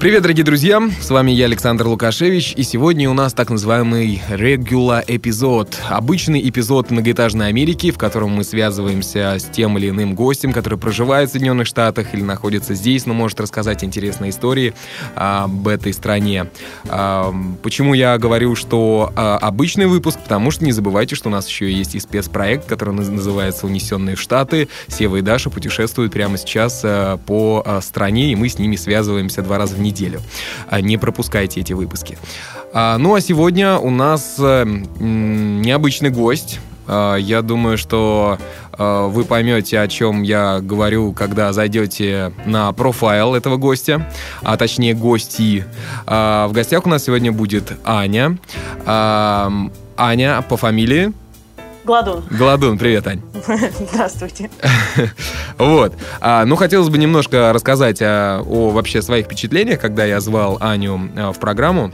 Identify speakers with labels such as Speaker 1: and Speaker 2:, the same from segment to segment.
Speaker 1: Привет, дорогие друзья! С вами я, Александр Лукашевич, и сегодня у нас так называемый regular эпизод. Обычный эпизод многоэтажной Америки, в котором мы связываемся с тем или иным гостем, который проживает в Соединенных Штатах или находится здесь, но может рассказать интересные истории об этой стране. А, почему я говорю, что а, обычный выпуск? Потому что не забывайте, что у нас еще есть и спецпроект, который называется «Унесенные в Штаты». Сева и Даша путешествуют прямо сейчас а, по стране, и мы с ними связываемся два раза в неделю неделю. А, не пропускайте эти выпуски. А, ну а сегодня у нас э, необычный гость. А, я думаю, что вы поймете, о чем я говорю, когда зайдете на профайл этого гостя, а точнее гости. В гостях у нас сегодня будет Аня. Аня по фамилии
Speaker 2: Гладун.
Speaker 1: Гладун, привет, Ань.
Speaker 2: Здравствуйте.
Speaker 1: Вот. А, ну, хотелось бы немножко рассказать о, о вообще своих впечатлениях, когда я звал Аню а, в программу.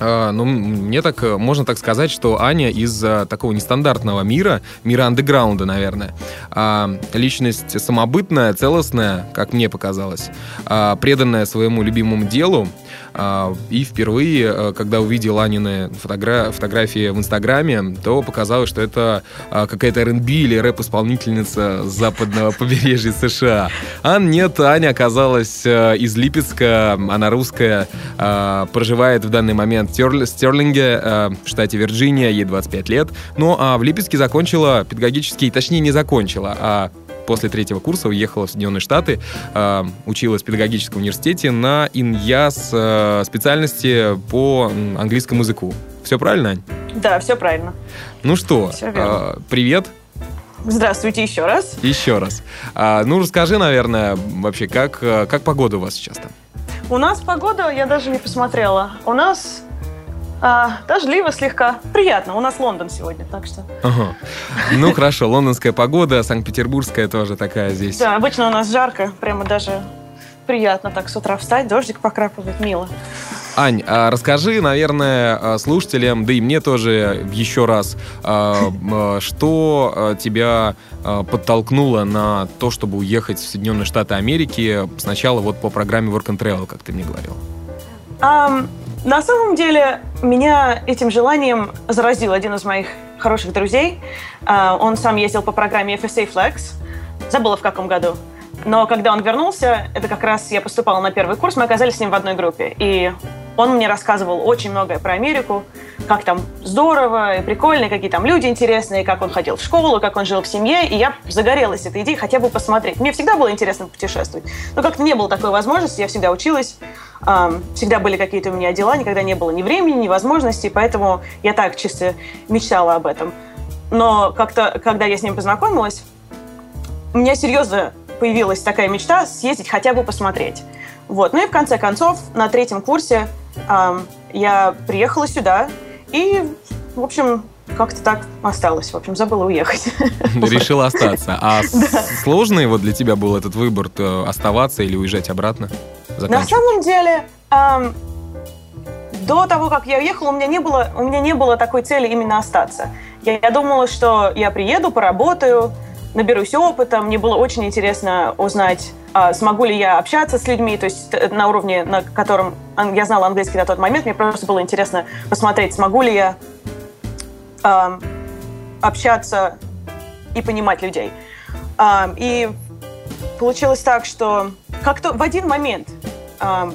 Speaker 1: А, ну, мне так, можно так сказать, что Аня из а, такого нестандартного мира, мира андеграунда, наверное. А, личность самобытная, целостная, как мне показалось, а, преданная своему любимому делу. А, и впервые, а, когда увидел Анины фотогра- фотографии в Инстаграме, то показалось, что это а, какая-то РНБ или рэп-исполнительница западного побережья США. А нет, Аня оказалась из Липецка, она русская, проживает в данный момент в Стерлинге, э, в штате Вирджиния, ей 25 лет. Ну, а в Липецке закончила педагогический, точнее, не закончила, а после третьего курса уехала в Соединенные Штаты, э, училась в педагогическом университете на иньяс э, специальности по английскому языку. Все правильно, Ань?
Speaker 2: Да, все правильно.
Speaker 1: Ну что, э, привет.
Speaker 2: Здравствуйте еще раз.
Speaker 1: Еще раз. А, ну, расскажи, наверное, вообще, как, как погода у вас сейчас там?
Speaker 2: У нас погода, я даже не посмотрела. У нас а, дождливо слегка. Приятно. У нас Лондон сегодня, так что.
Speaker 1: Ага. Ну хорошо, лондонская погода, Санкт-Петербургская тоже такая здесь.
Speaker 2: Да, обычно у нас жарко, прямо даже приятно так с утра встать, дождик покрапывает, мило.
Speaker 1: Ань, а расскажи, наверное, а, слушателям, да и мне тоже еще раз, что тебя подтолкнуло на то, чтобы уехать в Соединенные Штаты Америки сначала вот по программе Work and Travel, как ты мне говорил?
Speaker 2: Um, на самом деле, меня этим желанием заразил один из моих хороших друзей. Uh, он сам ездил по программе FSA Flex. Забыла, в каком году. Но когда он вернулся, это как раз я поступала на первый курс, мы оказались с ним в одной группе. И он мне рассказывал очень многое про Америку, как там здорово и прикольно, какие там люди интересные, как он ходил в школу, как он жил в семье. И я загорелась этой идеей хотя бы посмотреть. Мне всегда было интересно путешествовать. Но как-то не было такой возможности, я всегда училась, всегда были какие-то у меня дела, никогда не было ни времени, ни возможностей, поэтому я так чисто мечтала об этом. Но как-то, когда я с ним познакомилась, у меня серьезно появилась такая мечта съездить хотя бы посмотреть. Вот. Ну и в конце концов, на третьем курсе я приехала сюда и, в общем, как-то так осталось. В общем, забыла уехать.
Speaker 1: Решила остаться. А сложный вот для тебя был этот выбор, оставаться или уезжать обратно?
Speaker 2: На самом деле, до того, как я уехала, у меня не было, у меня не было такой цели именно остаться. Я, я думала, что я приеду, поработаю, наберусь опыта. Мне было очень интересно узнать, а, смогу ли я общаться с людьми, то есть на уровне, на котором я знала английский на тот момент. Мне просто было интересно посмотреть, смогу ли я общаться и понимать людей. И получилось так, что как-то в один момент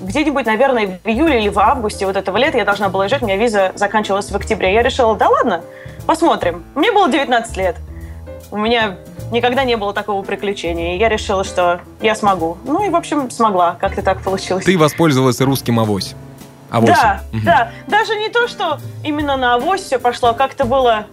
Speaker 2: где-нибудь, наверное, в июле или в августе вот этого лета я должна была уезжать, у меня виза заканчивалась в октябре. Я решила, да ладно, посмотрим. Мне было 19 лет. У меня никогда не было такого приключения. И я решила, что я смогу. Ну и, в общем, смогла. Как-то так получилось.
Speaker 1: Ты воспользовалась русским авось.
Speaker 2: Авось. Да, угу. да. Даже не то, что именно на авось все пошло, а как-то было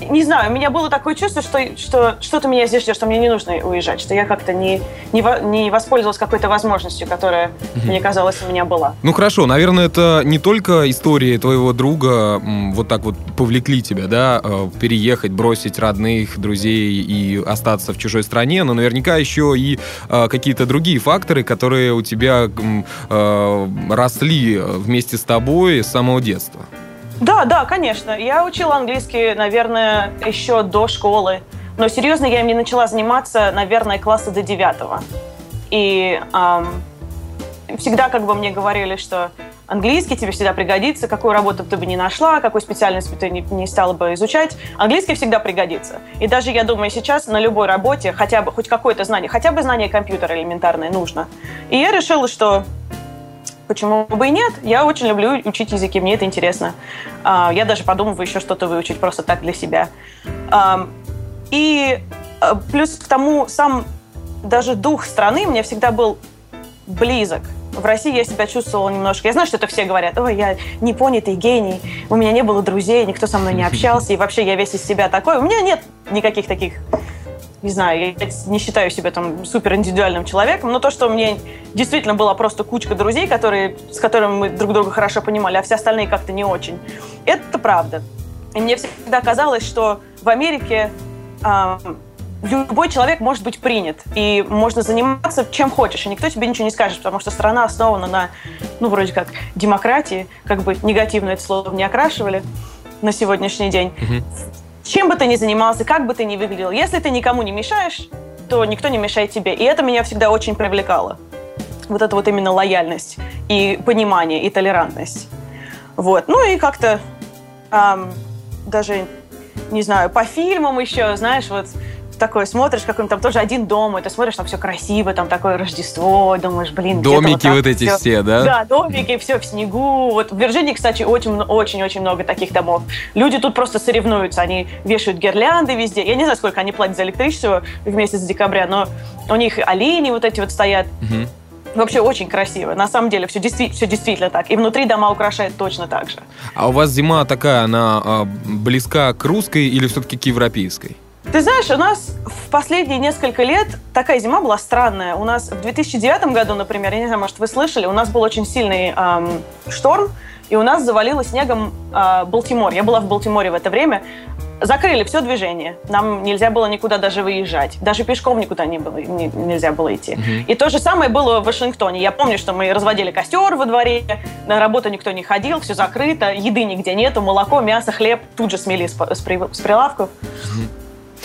Speaker 2: не знаю, у меня было такое чувство, что, что что-то меня здесь ждет, что мне не нужно уезжать, что я как-то не, не, не воспользовалась какой-то возможностью, которая, мне казалось, у меня была.
Speaker 1: Ну хорошо, наверное, это не только истории твоего друга вот так вот повлекли тебя, да, э, переехать, бросить родных, друзей и остаться в чужой стране, но наверняка еще и э, какие-то другие факторы, которые у тебя э, росли вместе с тобой с самого детства.
Speaker 2: Да, да, конечно. Я учила английский, наверное, еще до школы. Но серьезно я им не начала заниматься, наверное, класса до девятого. И эм, всегда как бы мне говорили, что английский тебе всегда пригодится, какую работу ты бы не нашла, какую специальность бы ты не, не стала бы изучать, английский всегда пригодится. И даже, я думаю, сейчас на любой работе хотя бы хоть какое-то знание, хотя бы знание компьютера элементарное нужно. И я решила, что Почему бы и нет? Я очень люблю учить языки, мне это интересно. А, я даже подумываю еще что-то выучить просто так для себя. И а, плюс к тому, сам даже дух страны мне всегда был близок. В России я себя чувствовала немножко... Я знаю, что это все говорят. Ой, я непонятый гений. У меня не было друзей, никто со мной не общался. И вообще я весь из себя такой. У меня нет никаких таких не знаю, я не считаю себя там супер индивидуальным человеком, но то, что меня действительно была просто кучка друзей, которые, с которыми мы друг друга хорошо понимали, а все остальные как-то не очень, это правда. И мне всегда казалось, что в Америке э, любой человек может быть принят, и можно заниматься чем хочешь, и никто тебе ничего не скажет, потому что страна основана на, ну, вроде как, демократии, как бы негативно это слово не окрашивали на сегодняшний день. Mm-hmm чем бы ты ни занимался, как бы ты ни выглядел, если ты никому не мешаешь, то никто не мешает тебе. И это меня всегда очень привлекало. Вот это вот именно лояльность и понимание, и толерантность. Вот. Ну и как-то эм, даже, не знаю, по фильмам еще, знаешь, вот такое смотришь, какой-нибудь там тоже один дом, и ты смотришь, там все красиво, там такое Рождество, думаешь, блин,
Speaker 1: Домики вот, вот эти все. все, да?
Speaker 2: Да, домики, все в снегу. Вот в Вирджинии, кстати, очень-очень много таких домов. Люди тут просто соревнуются, они вешают гирлянды везде. Я не знаю, сколько они платят за электричество в месяц декабря, но у них олени вот эти вот стоят. Угу. Вообще очень красиво. На самом деле все, действи- все действительно так. И внутри дома украшают точно так же.
Speaker 1: А у вас зима такая, она а, близка к русской или все-таки к европейской?
Speaker 2: Ты знаешь, у нас в последние несколько лет такая зима была странная. У нас в 2009 году, например, я не знаю, может, вы слышали, у нас был очень сильный эм, шторм, и у нас завалило снегом э, Балтимор. Я была в Балтиморе в это время. Закрыли все движение. Нам нельзя было никуда даже выезжать. Даже пешком никуда не было, не, нельзя было идти. Uh-huh. И то же самое было в Вашингтоне. Я помню, что мы разводили костер во дворе, на работу никто не ходил, все закрыто, еды нигде нету, молоко, мясо, хлеб тут же смели с, с, с прилавков. Uh-huh.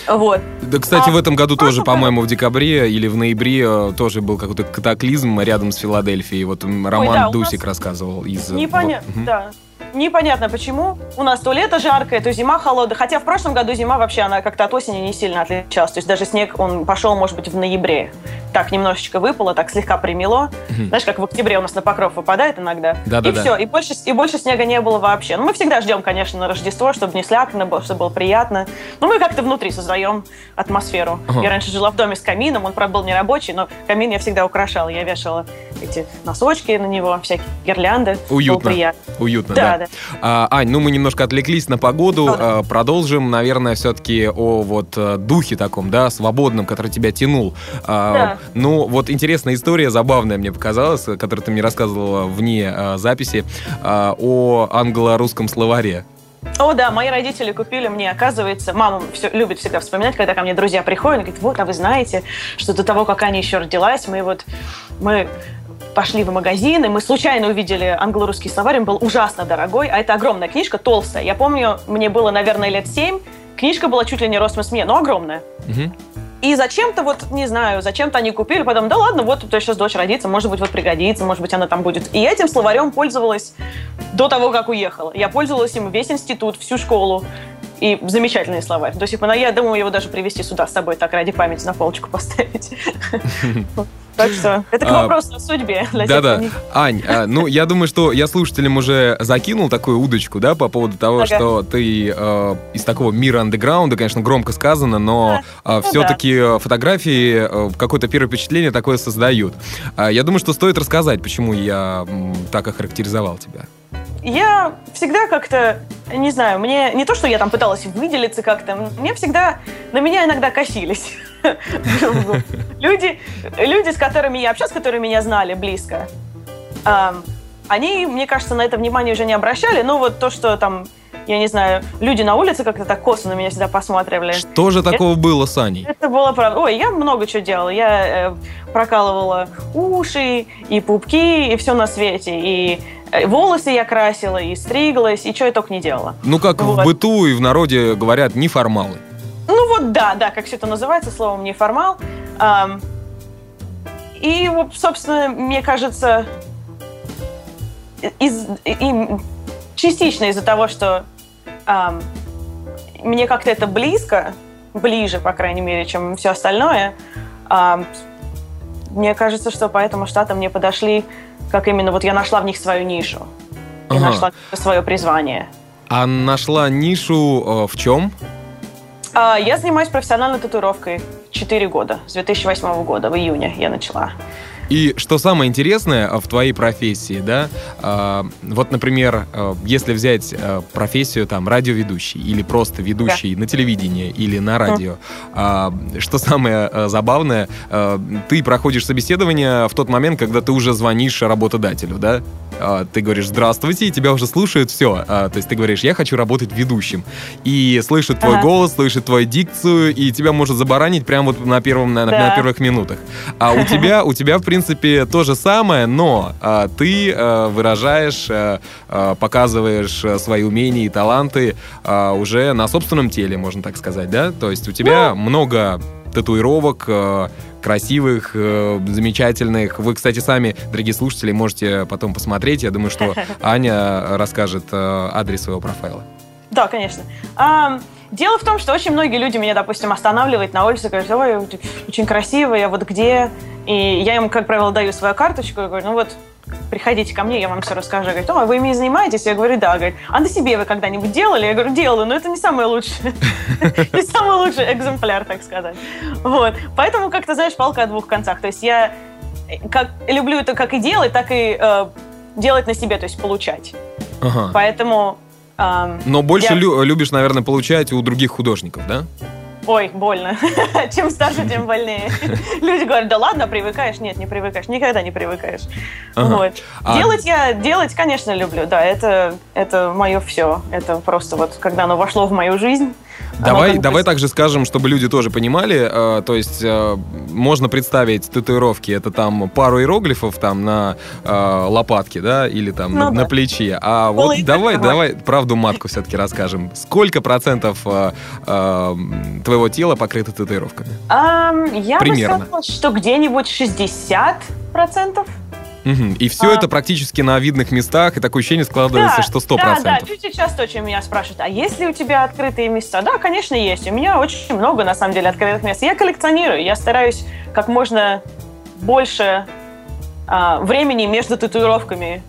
Speaker 2: Вот.
Speaker 1: Да, кстати, а, в этом году тоже, по-моему, в декабре или в ноябре э, тоже был какой-то катаклизм рядом с Филадельфией. Вот Роман Ой, да, Дусик рассказывал из...
Speaker 2: Непонятно, вот. да. Непонятно почему. У нас то лето жаркое, то зима холодная. Хотя в прошлом году зима вообще, она как-то от осени не сильно отличалась. То есть даже снег, он пошел, может быть, в ноябре. Так немножечко выпало, так слегка примело. Угу. Знаешь, как в октябре у нас на покров выпадает иногда. Да, да, и да. все, и больше, и больше снега не было вообще. Ну, мы всегда ждем, конечно, на Рождество, чтобы не слякно было, чтобы было приятно. Но мы как-то внутри создаем атмосферу. Ага. Я раньше жила в доме с камином, он, правда, был не рабочий, но камин я всегда украшала. Я вешала эти носочки на него, всякие гирлянды.
Speaker 1: Уютно. Уютно, да. Да. да. А, Ань, ну мы немножко отвлеклись на погоду. А, продолжим, наверное, все-таки о вот э, духе таком, да, свободном, который тебя тянул. А, да. Ну, вот интересная история, забавная мне показалась, которую ты мне рассказывала вне а, записи, а, о англо-русском словаре.
Speaker 2: О, да, мои родители купили мне, оказывается, мама все, любит всегда вспоминать, когда ко мне друзья приходят, говорит, вот, а вы знаете, что до того, как Аня еще родилась, мы вот, мы пошли в магазин, и мы случайно увидели англо-русский словарь, он был ужасно дорогой, а это огромная книжка, толстая. Я помню, мне было, наверное, лет семь, книжка была чуть ли не ростом с меня, но огромная. Угу. И зачем-то вот, не знаю, зачем-то они купили, потом, да ладно, вот то сейчас дочь родится, может быть, вот пригодится, может быть, она там будет. И этим словарем пользовалась до того, как уехала. Я пользовалась им весь институт, всю школу. И замечательный словарь. До сих пор, я думаю, его даже привезти сюда с собой, так ради памяти на полочку поставить. Так что это к а, вопросу о судьбе.
Speaker 1: Да-да. Ань, а, ну, я думаю, что я слушателям уже закинул такую удочку, да, по поводу того, ага. что ты э, из такого мира андеграунда, конечно, громко сказано, но а, ну, все-таки да. фотографии э, какое-то первое впечатление такое создают. А, я думаю, что стоит рассказать, почему я м, так охарактеризовал тебя.
Speaker 2: Я всегда как-то не знаю, мне не то, что я там пыталась выделиться как-то, мне всегда, на меня иногда косились. Люди, люди, с которыми я общалась, которые меня знали близко, они, мне кажется, на это внимание уже не обращали. Ну, вот то, что там я не знаю, люди на улице как-то так косо на меня всегда посматривали.
Speaker 1: Что же такого это, было с Аней?
Speaker 2: Это было правда. Ой, я много чего делала. Я э, прокалывала уши и пупки, и все на свете. И э, волосы я красила, и стриглась, и что я только не делала.
Speaker 1: Ну, как вот. в быту и в народе говорят, неформалы.
Speaker 2: Ну вот да, да, как все это называется, словом неформал. И, собственно, мне кажется, из, и, частично из-за того, что эм, мне как-то это близко, ближе, по крайней мере, чем все остальное. Эм, мне кажется, что поэтому штаты мне подошли, как именно вот я нашла в них свою нишу и ага. нашла свое призвание.
Speaker 1: А нашла нишу э, в чем?
Speaker 2: Э, я занимаюсь профессиональной татуировкой 4 года, с 2008 года, в июне я начала.
Speaker 1: И что самое интересное в твоей профессии, да, э, вот, например, э, если взять э, профессию там радиоведущий или просто ведущий да. на телевидении или на радио, э, что самое забавное, э, ты проходишь собеседование в тот момент, когда ты уже звонишь работодателю, да, ты говоришь «здравствуйте», и тебя уже слушают, все, э, то есть ты говоришь «я хочу работать ведущим», и слышит твой ага. голос, слышит твою дикцию, и тебя может забаранить прямо вот на, первом, на, да. на первых минутах. А у тебя, у тебя, в принципе, то же самое, но а, ты а, выражаешь, а, а, показываешь свои умения и таланты а, уже на собственном теле, можно так сказать, да? То есть у тебя ну... много татуировок, а, красивых, э, замечательных. Вы, кстати, сами, дорогие слушатели, можете потом посмотреть. Я думаю, что Аня расскажет э, адрес своего профайла.
Speaker 2: Да, конечно. Дело в том, что очень многие люди меня, допустим, останавливают на улице, говорят, ой, очень красивая, вот где? И я им, как правило, даю свою карточку и говорю, ну вот, приходите ко мне, я вам все расскажу. Говорит, о, вы ими занимаетесь? Я говорю, да. Говорит, а на себе вы когда-нибудь делали? Я говорю, делаю, но это не самый лучший, не самый лучший экземпляр, так сказать. Вот. Поэтому, как то знаешь, палка о двух концах. То есть я как, люблю это как и делать, так и э, делать на себе, то есть получать. Ага. Поэтому...
Speaker 1: Э, Но больше я... лю- любишь, наверное, получать у других художников, да?
Speaker 2: Ой, больно. Чем старше, тем больнее. Люди говорят, да ладно, привыкаешь. Нет, не привыкаешь. Никогда не привыкаешь. Ага. Вот. А... Делать я, делать, конечно, люблю. Да, это, это мое все. Это просто вот, когда оно вошло в мою жизнь,
Speaker 1: Давай, давай также скажем, чтобы люди тоже понимали, э, то есть э, можно представить татуировки, это там пару иероглифов там на э, лопатке, да, или там ну, на, да. на плече. А Полы вот давай, давай правду матку все-таки расскажем. Сколько процентов э, э, твоего тела покрыто татуировками?
Speaker 2: Um, я Примерно. бы сказала, что где-нибудь 60 процентов.
Speaker 1: Угу. И все а, это практически на видных местах, и такое ощущение складывается, да, что 100%. Да, да,
Speaker 2: люди часто очень меня спрашивают, а есть ли у тебя открытые места? Да, конечно, есть. У меня очень много, на самом деле, открытых мест. Я коллекционирую, я стараюсь как можно больше а, времени между татуировками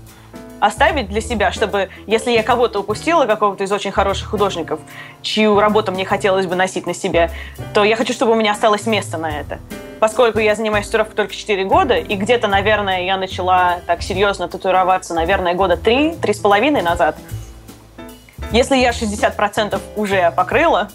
Speaker 2: оставить для себя, чтобы, если я кого-то упустила, какого-то из очень хороших художников, чью работу мне хотелось бы носить на себе, то я хочу, чтобы у меня осталось место на это. Поскольку я занимаюсь татуировкой только 4 года, и где-то, наверное, я начала так серьезно татуироваться, наверное, года 3, 3,5 назад, если я 60% уже покрыла,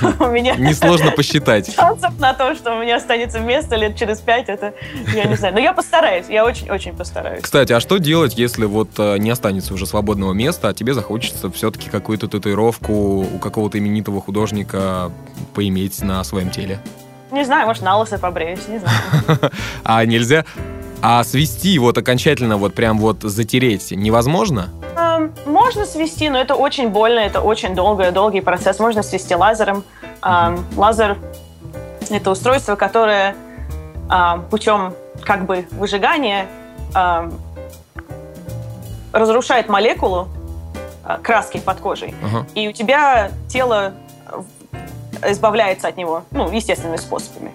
Speaker 1: то у меня... Несложно посчитать.
Speaker 2: Шансов на то, что у меня останется место лет через 5, это я не знаю. Но я постараюсь, я очень-очень постараюсь.
Speaker 1: Кстати, а что делать, если вот э, не останется уже свободного места, а тебе захочется все-таки какую-то татуировку у какого-то именитого художника поиметь на своем теле?
Speaker 2: Не знаю, может, на лысо побреюсь, не знаю.
Speaker 1: А нельзя а свести вот окончательно, вот прям вот затереть невозможно?
Speaker 2: Можно свести, но это очень больно, это очень долгий, долгий процесс. Можно свести лазером. Лазер – это устройство, которое путем как бы выжигания разрушает молекулу э, краски под кожей. Ага. И у тебя тело избавляется от него, ну, естественными способами.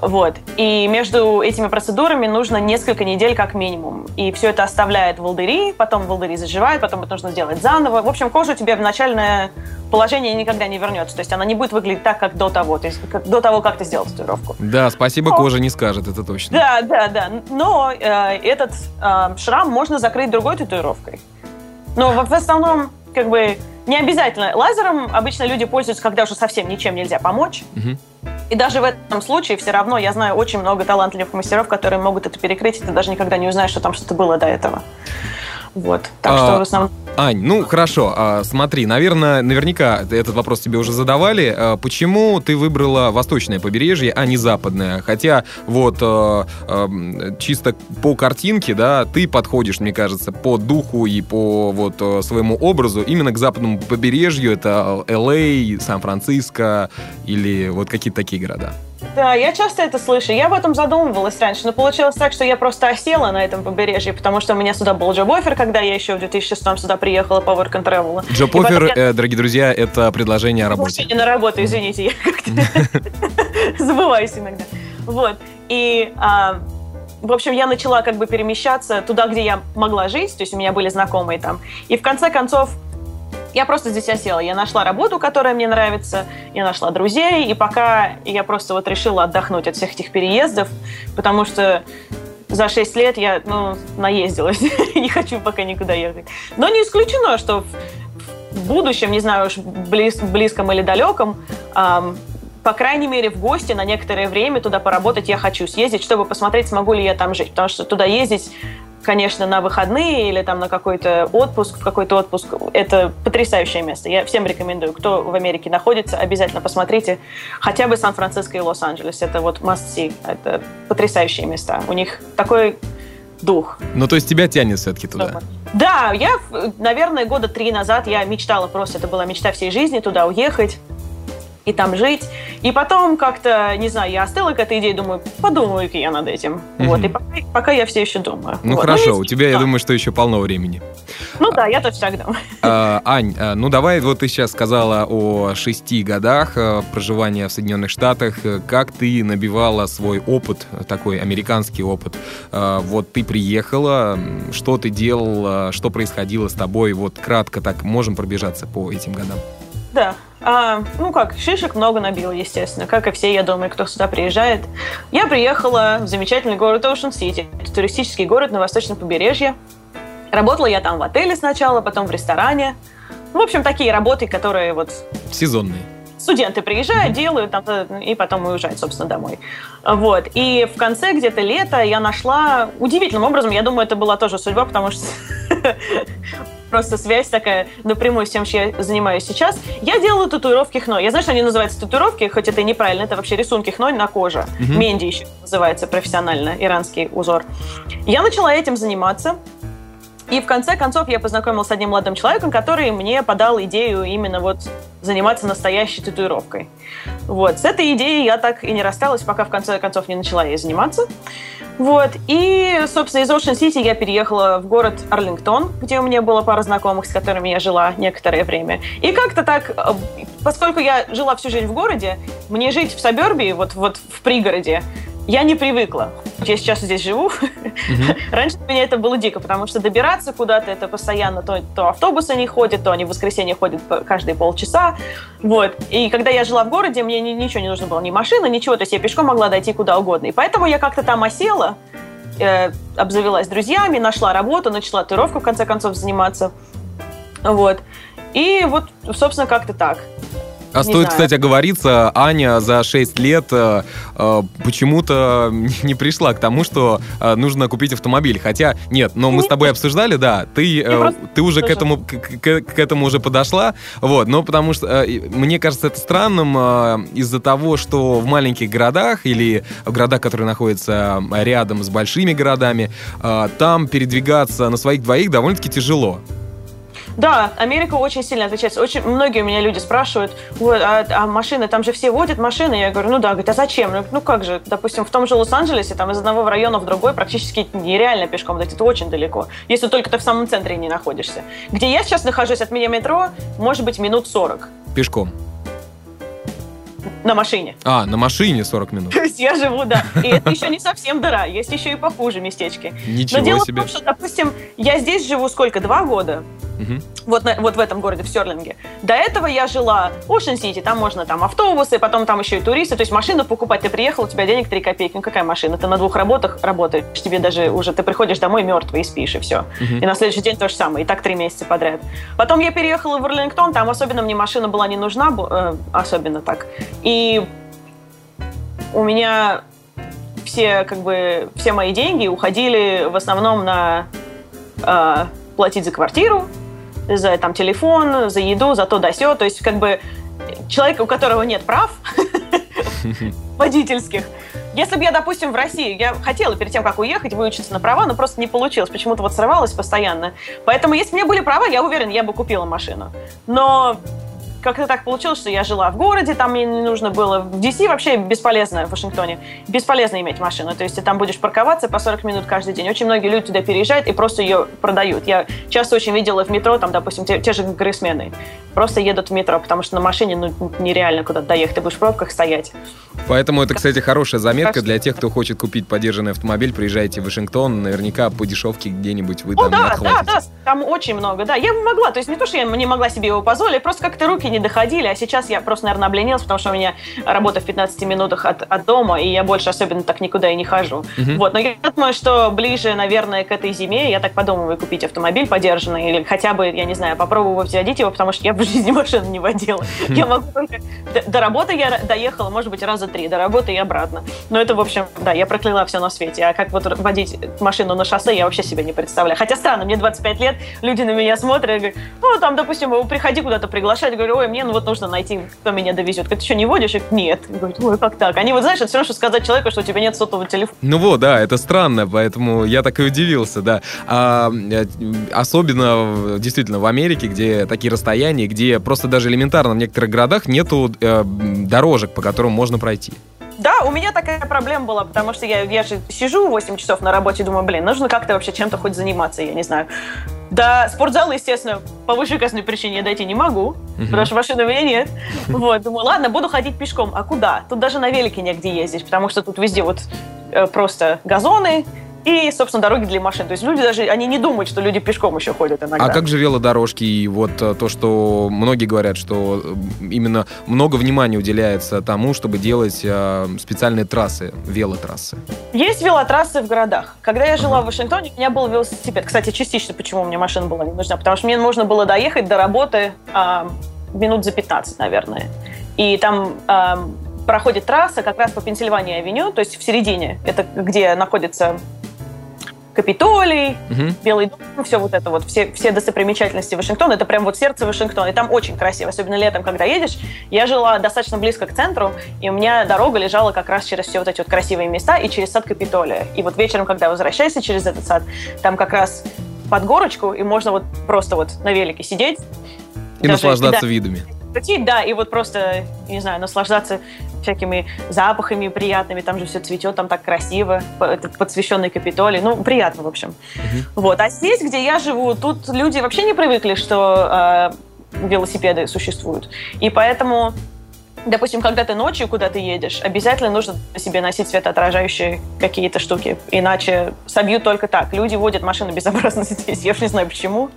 Speaker 2: Вот. И между этими процедурами нужно несколько недель как минимум. И все это оставляет волдыри, потом волдыри заживают, потом это нужно сделать заново. В общем, кожа тебе в начальное положение никогда не вернется. То есть она не будет выглядеть так, как до того, то есть как, до того, как ты сделал татуировку.
Speaker 1: Да, спасибо, Но... кожа не скажет, это точно.
Speaker 2: Да, да, да. Но э, этот э, шрам можно закрыть другой татуировкой. Но в, в основном, как бы, не обязательно. Лазером обычно люди пользуются, когда уже совсем ничем нельзя помочь.
Speaker 1: Мгм.
Speaker 2: И даже в этом случае все равно я знаю очень много талантливых мастеров, которые могут это перекрыть, и ты даже никогда не узнаешь, что там что-то было до этого. Вот. Так
Speaker 1: А,
Speaker 2: что в основном...
Speaker 1: Ань, ну хорошо, а, смотри, наверное, наверняка этот вопрос тебе уже задавали. А, Почему ты выбрала восточное побережье, а не западное? Хотя вот а, чисто по картинке, да, ты подходишь, мне кажется, по духу и по вот своему образу именно к западному побережью. Это Л.А., Сан-Франциско или вот какие-то такие города.
Speaker 2: Да, я часто это слышу. Я об этом задумывалась раньше, но получилось так, что я просто осела на этом побережье, потому что у меня сюда был Джоб Оффер, когда я еще в 2006 сюда приехала по Work and Travel.
Speaker 1: Джоб
Speaker 2: я-
Speaker 1: э, дорогие друзья, это предложение о работе.
Speaker 2: Не на работу, извините, я как-то забываюсь иногда. Вот. И, а, в общем, я начала как бы перемещаться туда, где я могла жить, то есть у меня были знакомые там. И в конце концов, я просто здесь осела. Я нашла работу, которая мне нравится, я нашла друзей, и пока я просто вот решила отдохнуть от всех этих переездов, потому что за 6 лет я, ну, наездилась. не хочу пока никуда ехать. Но не исключено, что в, будущем, не знаю уж близ- близком или далеком, ам, по крайней мере, в гости на некоторое время туда поработать я хочу съездить, чтобы посмотреть, смогу ли я там жить. Потому что туда ездить, конечно, на выходные или там на какой-то отпуск, в какой-то отпуск, это потрясающее место. Я всем рекомендую, кто в Америке находится, обязательно посмотрите хотя бы Сан-Франциско и Лос-Анджелес. Это вот must see. Это потрясающие места. У них такой дух.
Speaker 1: Ну, то есть тебя тянет все-таки туда.
Speaker 2: Да, я, наверное, года три назад я мечтала просто, это была мечта всей жизни, туда уехать и там жить. И потом как-то, не знаю, я остыла к этой идее, думаю, подумаю-ка я над этим.
Speaker 1: Мгм.
Speaker 2: Вот, и пока, пока я все еще думаю.
Speaker 1: Ну
Speaker 2: Вот.
Speaker 1: хорошо,
Speaker 2: не
Speaker 1: у тебя, я
Speaker 2: знаю.
Speaker 1: думаю, что еще полно времени.
Speaker 2: Ну да, я тоже так думаю.
Speaker 1: А, Ань, а, ну давай, вот ты сейчас сказала о шести годах э, проживания в Соединенных Штатах. Э, Как ты набивала свой опыт, э, такой американский опыт? А, Вот ты приехала, что ты делала, что происходило с тобой? Вот кратко так можем пробежаться по этим годам.
Speaker 2: Да. А, ну как, шишек много набил, естественно, как и все, я думаю, кто сюда приезжает. Я приехала в замечательный город Оушен-Сити. Это туристический город на восточном побережье. Работала я там в отеле сначала, потом в ресторане. В общем, такие работы, которые вот
Speaker 1: Сезонные.
Speaker 2: студенты приезжают, делают, там, и потом уезжают, собственно, домой. Вот. И в конце где-то лета я нашла удивительным образом, я думаю, это была тоже судьба, потому что просто связь такая напрямую с тем, чем я занимаюсь сейчас. Я делаю татуировки хной. Я знаю, что они называются татуировки, хоть это и неправильно, это вообще рисунки хной на коже.
Speaker 1: Мгм.
Speaker 2: Менди еще называется профессионально, иранский узор. Я начала этим заниматься. И в конце концов я познакомилась с одним молодым человеком, который мне подал идею именно вот заниматься настоящей татуировкой. Вот. С этой идеей я так и не рассталась, пока в конце концов не начала ей заниматься. Вот. И, собственно, из Оушен-Сити я переехала в город Арлингтон, где у меня было пара знакомых, с которыми я жила некоторое время. И как-то так, э, поскольку я жила всю жизнь в городе, мне жить в Сабербии, вот, вот в пригороде, я не привыкла. Я сейчас здесь живу.
Speaker 1: Мгм.
Speaker 2: Раньше для меня это было дико, потому что добираться куда-то это постоянно то, то автобусы не ходят, то они в воскресенье ходят каждые полчаса. Вот. И когда я жила в городе, мне ни- ничего не нужно было, ни машина, ничего. То есть я пешком могла дойти куда угодно. И поэтому я как-то там осела, э, обзавелась друзьями, нашла работу, начала татуировку в конце концов заниматься. Вот. И вот, собственно, как-то так.
Speaker 1: А
Speaker 2: Не
Speaker 1: стоит,
Speaker 2: знаю.
Speaker 1: кстати, оговориться, Аня за 6 лет э, э, почему-то не пришла к тому, что э, нужно купить автомобиль. Хотя, нет, но мы с тобой обсуждали, да, ты, э, ты уже к этому, к, к- к этому уже подошла, вот, но потому что э, мне кажется это странным э, из-за того, что в маленьких городах или в городах, которые находятся э, рядом с большими городами, э, там передвигаться на своих двоих довольно-таки тяжело.
Speaker 2: Да, Америка очень сильно отличается. Очень многие у меня люди спрашивают, вот, а, а машины, там же все водят машины. Я говорю, ну да, говорит, а зачем? Ну, ну как же, допустим, в том же Лос-Анджелесе, там из одного района в другой практически нереально пешком дойти, это очень далеко. Если только ты в самом центре не находишься. Где я сейчас нахожусь от меня метро, может быть, минут 40
Speaker 1: Пешком.
Speaker 2: На машине.
Speaker 1: А, на машине 40 минут.
Speaker 2: То есть я живу, да. И это еще не совсем дыра, есть еще и похуже местечки.
Speaker 1: Ничего
Speaker 2: Но дело
Speaker 1: себе.
Speaker 2: в том, что, допустим, я здесь живу сколько? Два года. Угу. Вот, на, вот в этом городе, в Серлинге. До этого я жила в Оушен-Сити, там можно там автобусы, потом там еще и туристы. То есть машину покупать, ты приехал, у тебя денег 3 копейки. Ну какая машина? Ты на двух работах работаешь, тебе даже уже, ты приходишь домой мертвый и спишь, и все. Угу. И на следующий день то же самое, и так три месяца подряд. Потом я переехала в Орлингтон, там особенно мне машина была не нужна, э, особенно так. И у меня все, как бы, все мои деньги уходили в основном на э, платить за квартиру, за там телефон, за еду, за то да сё. То есть, как бы, человек, у которого нет прав водительских, если бы я, допустим, в России, я хотела перед тем, как уехать, выучиться на права, но просто не получилось. Почему-то вот срывалась постоянно. Поэтому, если бы у меня были права, я уверен, я бы купила машину. Но как-то так получилось, что я жила в городе, там мне не нужно было. В DC вообще бесполезно, в Вашингтоне, бесполезно иметь машину. То есть ты там будешь парковаться по 40 минут каждый день. Очень многие люди туда переезжают и просто ее продают. Я часто очень видела в метро, там, допустим, те, те же грейсмены просто едут в метро, потому что на машине ну, нереально куда-то доехать, ты будешь в пробках стоять.
Speaker 1: Поэтому это, кстати, хорошая заметка для тех, кто хочет купить поддержанный автомобиль, приезжайте в Вашингтон, наверняка по дешевке где-нибудь вы О, там
Speaker 2: да, да, да, там очень много, да. Я могла, то есть не то, что я не могла себе его позволить, просто как-то руки не доходили, а сейчас я просто, наверное, обленилась, потому что у меня работа в 15 минутах от, от дома, и я больше особенно так никуда и не хожу. Угу. Вот, но я думаю, что ближе, наверное, к этой зиме я так подумываю купить автомобиль подержанный, или хотя бы, я не знаю, попробовать водить его, потому что я в жизни машину не водила. Я могу только... До работы я доехала, может быть, раза три, до работы и обратно. Но это, в общем, да, я прокляла все на свете. А как вот водить машину на шоссе, я вообще себе не представляю. Хотя странно, мне 25 лет, люди на меня смотрят и говорят, ну, там, допустим, приходи куда-то приглашать, говорю, ой, мне ну, вот нужно найти, кто меня довезет. Ты что, не водишь? Говорю, нет. Говорит, ой, как так? Они вот, знаешь, это все равно, что сказать человеку, что у тебя нет сотового телефона.
Speaker 1: Ну вот, да, это странно, поэтому я так и удивился, да. А, э, особенно, действительно, в Америке, где такие расстояния, где просто даже элементарно в некоторых городах нету э, дорожек, по которым можно пройти.
Speaker 2: Да, у меня такая проблема была, потому что я, я же сижу 8 часов на работе и думаю, блин, нужно как-то вообще чем-то хоть заниматься, я не знаю. До спортзала, естественно, по высокой причине я дойти не могу, uh-huh. потому что машины у меня нет. Вот, думаю, ладно, буду ходить пешком. А куда? Тут даже на велике негде ездить, потому что тут везде вот э, просто газоны, и, собственно, дороги для машин. То есть люди даже, они не думают, что люди пешком еще ходят иногда.
Speaker 1: А как же велодорожки и вот э, то, что многие говорят, что э, именно много внимания уделяется тому, чтобы делать э, специальные трассы, велотрассы?
Speaker 2: Есть велотрассы в городах. Когда я жила uh-huh. в Вашингтоне, у меня был велосипед. Кстати, частично, почему мне машина была не нужна. Потому что мне можно было доехать до работы э, минут за 15, наверное. И там э, проходит трасса как раз по Пенсильвании-авеню, то есть в середине. Это где находится Капитолий, угу. Белый дом, все вот это вот, все, все достопримечательности Вашингтона, это прям вот сердце Вашингтона, и там очень красиво, особенно летом, когда едешь. Я жила достаточно близко к центру, и у меня дорога лежала как раз через все вот эти вот красивые места и через сад Капитолия. И вот вечером, когда возвращаешься через этот сад, там как раз под горочку, и можно вот просто вот на велике сидеть.
Speaker 1: И даже, наслаждаться да, видами.
Speaker 2: Да, и вот просто, не знаю, наслаждаться всякими запахами приятными, там же все цветет, там так красиво, подсвещенный Капитолий, ну, приятно, в общем. Угу. Вот. А здесь, где я живу, тут люди вообще не привыкли, что э, велосипеды существуют. И поэтому допустим, когда ты ночью куда-то едешь, обязательно нужно себе носить светоотражающие какие-то штуки, иначе собьют только так. Люди водят машины безобразно здесь, я уж не знаю почему.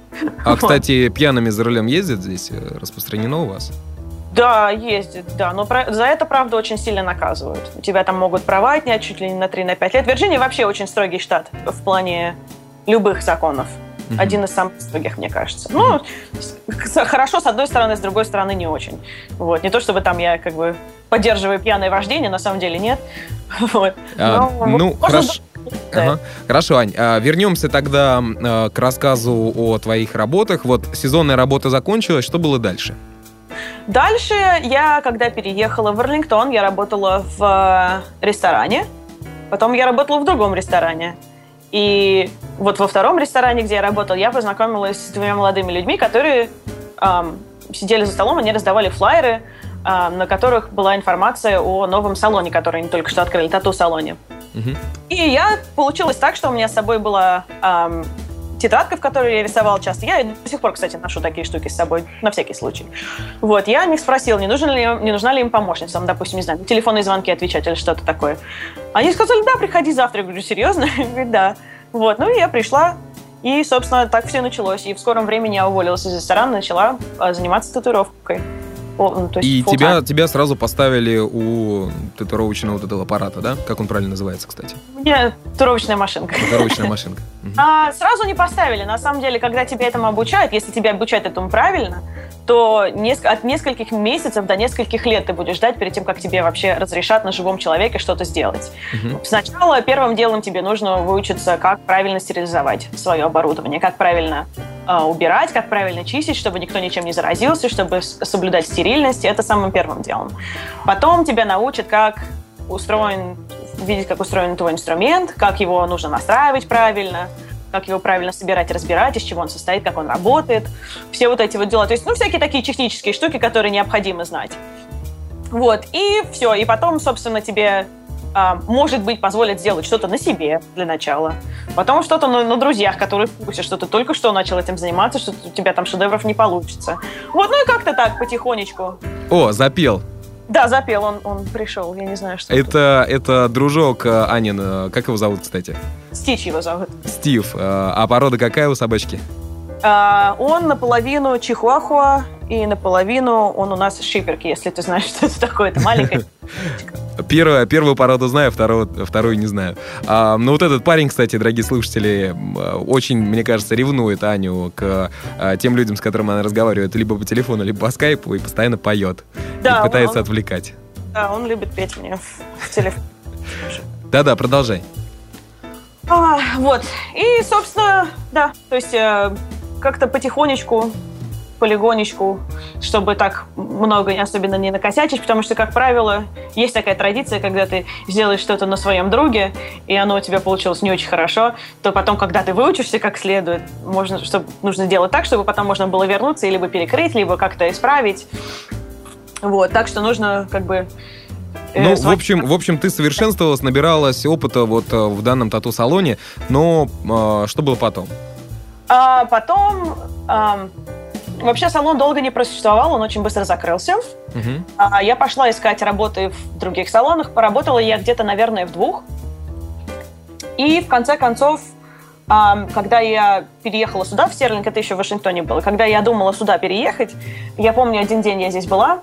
Speaker 1: А, кстати, пьяными за рулем ездят здесь? Э, распространено у вас?
Speaker 2: Да, ездит, да. Но про, за это, правда, очень сильно наказывают. У тебя там могут права отнять чуть ли не на 3-5 на лет. Вирджиния вообще очень строгий штат в плане любых законов. Mm-hmm. Один из самых строгих, мне кажется. Ну, хорошо, с одной стороны, с другой стороны, не очень. Вот. Не то, чтобы там я как бы поддерживаю пьяное вождение, на самом деле нет. Вот.
Speaker 1: А, Но, ну, хорошо. Да. Ага. Хорошо, Ань, а вернемся тогда а, к рассказу о твоих работах. Вот сезонная работа закончилась, что было дальше?
Speaker 2: Дальше я, когда переехала в Орлингтон, я работала в э, ресторане. Потом я работала в другом ресторане. И вот во втором ресторане, где я работала, я познакомилась с двумя молодыми людьми, которые эм, сидели за столом, они раздавали флайеры, э, на которых была информация о новом салоне, который они только что открыли, тату-салоне. Угу. И я получилось так, что у меня с собой была эм, тетрадка, в которой я рисовала часто. Я до сих пор, кстати, ношу такие штуки с собой, на всякий случай. Вот, я них спросила, не, нужен ли, не нужна ли им помощница, там, допустим, не знаю, телефонные звонки отвечать или что-то такое. Они сказали, да, приходи завтра. Я говорю, серьезно? Я говорю, да. Вот, ну и я пришла, И, собственно, так все началось. И в скором времени я уволилась из ресторана, начала а, заниматься татуировкой.
Speaker 1: Ну, и тебя, тебя сразу поставили у татуировочного вот этого аппарата, да? Как он правильно называется, кстати?
Speaker 2: Нет, татуировочная машинка.
Speaker 1: Татуировочная машинка.
Speaker 2: А, сразу не поставили. На самом деле, когда тебя этому обучают, если тебя обучают этому правильно, то от нескольких месяцев до нескольких лет ты будешь ждать перед тем, как тебе вообще разрешат на живом человеке что-то сделать. Угу. Сначала первым делом тебе нужно выучиться, как правильно стерилизовать свое оборудование, как правильно э, убирать, как правильно чистить, чтобы никто ничем не заразился, чтобы соблюдать стерильность. Это самым первым делом. Потом тебя научат, как устроен, видеть, как устроен твой инструмент, как его нужно настраивать правильно, как его правильно собирать и разбирать, из чего он состоит, как он работает. Все вот эти вот дела. То есть, ну, всякие такие технические штуки, которые необходимо знать. Вот, и все. И потом, собственно, тебе а, может быть, позволят сделать что-то на себе для начала, потом что-то на, на друзьях, которые в что ты только что начал этим заниматься, что у тебя там шедевров не получится. Вот, ну и как-то так, потихонечку.
Speaker 1: О, запел.
Speaker 2: Да, запел, он, он пришел, я не знаю, что
Speaker 1: это. Это дружок э, Анин, э, как его зовут, кстати?
Speaker 2: Стич его зовут.
Speaker 1: Стив. Э, а порода какая у собачки?
Speaker 2: А, он наполовину чихуахуа и наполовину он у нас шиперки, если ты знаешь, что это такое. Это маленькая
Speaker 1: Первую, первую породу знаю, вторую, вторую не знаю. А, ну вот этот парень, кстати, дорогие слушатели, очень, мне кажется, ревнует Аню к а, тем людям, с которыми она разговаривает либо по телефону, либо по скайпу, и постоянно поет. Да, и пытается он, отвлекать.
Speaker 2: Да, он любит петь мне в телефон.
Speaker 1: Да-да, продолжай.
Speaker 2: А, вот. И, собственно, да, то есть э, как-то потихонечку полигонечку, чтобы так много особенно не накосячить, потому что, как правило, есть такая традиция, когда ты сделаешь что-то на своем друге, и оно у тебя получилось не очень хорошо, то потом, когда ты выучишься как следует, можно, чтобы, нужно сделать так, чтобы потом можно было вернуться и либо перекрыть, либо как-то исправить. Вот, так что нужно как бы
Speaker 1: э, ну, в общем, в общем, ты совершенствовалась, набиралась опыта вот э, в данном тату-салоне, но э, что было потом?
Speaker 2: А потом э, Вообще салон долго не просуществовал, он очень быстро закрылся. Угу. Я пошла искать работы в других салонах. Поработала я где-то, наверное, в двух. И в конце концов, когда я переехала сюда, в Стерлинг, это еще в Вашингтоне было, когда я думала сюда переехать, я помню, один день я здесь была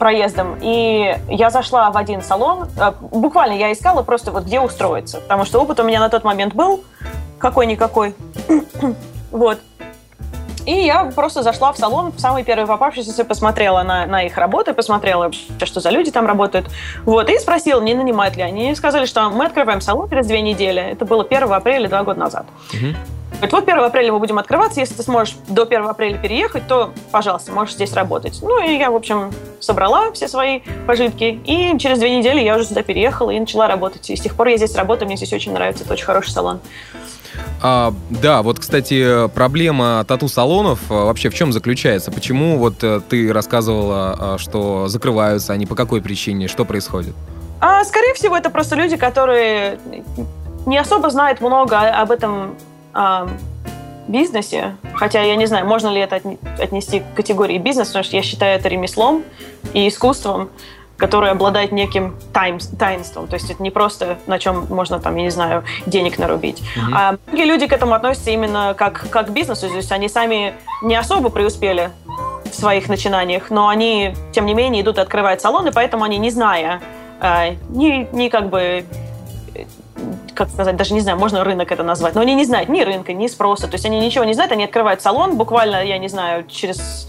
Speaker 2: проездом, и я зашла в один салон, а, буквально я искала просто вот где устроиться, потому что опыт у меня на тот момент был какой-никакой. вот. И я просто зашла в салон, в самый первый попавшийся, посмотрела на, на их работы, посмотрела, что за люди там работают. Вот, и спросила, не нанимают ли они. И сказали, что мы открываем салон через две недели. Это было 1 апреля два года назад. Угу. Говорит, вот 1 апреля мы будем открываться, если ты сможешь до 1 апреля переехать, то, пожалуйста, можешь здесь работать. Ну, и я, в общем, собрала все свои пожитки, и через две недели я уже сюда переехала и начала работать. И с тех пор я здесь работаю, мне здесь очень нравится, это очень хороший салон.
Speaker 1: А, да, вот, кстати, проблема тату-салонов а, вообще в чем заключается? Почему вот э, ты рассказывала, а, что закрываются они, по какой причине, что происходит?
Speaker 2: А, скорее всего, это просто люди, которые не особо знают много об этом а, бизнесе. Хотя я не знаю, можно ли это отнести к категории бизнес, потому что я считаю это ремеслом и искусством который обладает неким тайм, таинством. То есть это не просто на чем можно, там, я не знаю, денег нарубить. Mm-hmm. А многие люди к этому относятся именно как, как к бизнесу. То есть они сами не особо преуспели в своих начинаниях, но они, тем не менее, идут и открывают салоны, поэтому они, не зная, э, ни, ни как бы как сказать, даже не знаю, можно рынок это назвать, но они не знают ни рынка, ни спроса, то есть они ничего не знают, они открывают салон буквально, я не знаю, через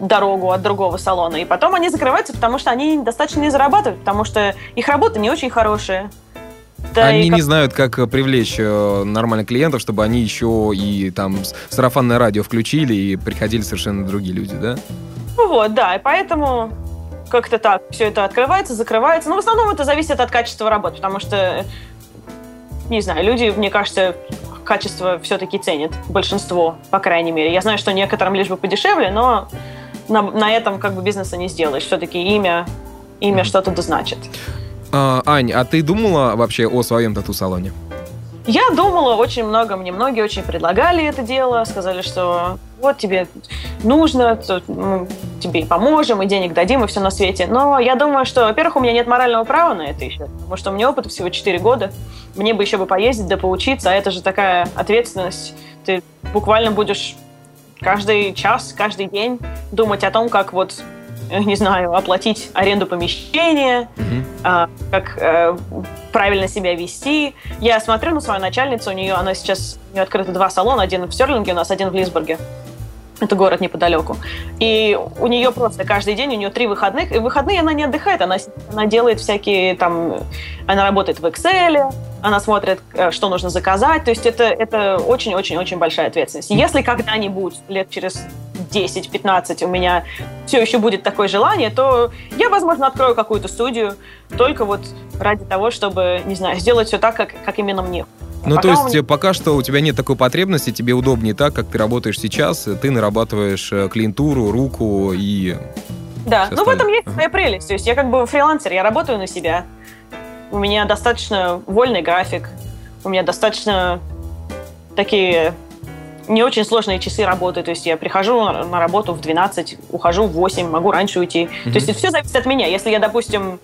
Speaker 2: дорогу от другого салона. И потом они закрываются, потому что они достаточно не зарабатывают, потому что их работа не очень хорошая.
Speaker 1: Да, они как... не знают, как привлечь э, нормальных клиентов, чтобы они еще и там сарафанное радио включили и приходили совершенно другие люди, да?
Speaker 2: Ну вот, да, и поэтому как-то так все это открывается, закрывается. Но в основном это зависит от качества работы, потому что, не знаю, люди, мне кажется, качество все-таки ценит большинство, по крайней мере. Я знаю, что некоторым лишь бы подешевле, но на, на этом как бы бизнеса не сделаешь. Все-таки имя, имя что-то значит.
Speaker 1: А, Ань, а ты думала вообще о своем тату-салоне?
Speaker 2: Я думала очень много, мне многие очень предлагали это дело, сказали, что вот тебе нужно, мы тебе и поможем, и денег дадим, и все на свете. Но я думаю, что, во-первых, у меня нет морального права на это еще, потому что у меня опыта всего 4 года, мне бы еще бы поездить да поучиться, а это же такая ответственность. Ты буквально будешь каждый час, каждый день думать о том, как вот не знаю, оплатить аренду помещения, mm-hmm. как э, правильно себя вести. Я смотрю на свою начальницу, у нее, она сейчас, у нее открыто два салона, один в Стерлинге у нас, один в Лисбурге. Это город неподалеку. И у нее просто каждый день, у нее три выходных. И в выходные она не отдыхает, она, она делает всякие там... Она работает в Excel, она смотрит, э, что нужно заказать. То есть это, это очень-очень-очень большая ответственность. Если когда-нибудь, лет через 10-15 у меня все еще будет такое желание, то я, возможно, открою какую-то студию только вот ради того, чтобы, не знаю, сделать все так, как, как именно мне
Speaker 1: ну, пока то есть меня... пока что у тебя нет такой потребности, тебе удобнее так, как ты работаешь сейчас, ты нарабатываешь э, клиентуру, руку и...
Speaker 2: Да, ну в этом есть своя прелесть. То есть я как бы фрилансер, я работаю на себя. У меня достаточно вольный график, у меня достаточно такие не очень сложные часы работы. То есть я прихожу на работу в 12, ухожу в 8, могу раньше уйти. Mm-hmm. То есть это все зависит от меня. Если я, допустим,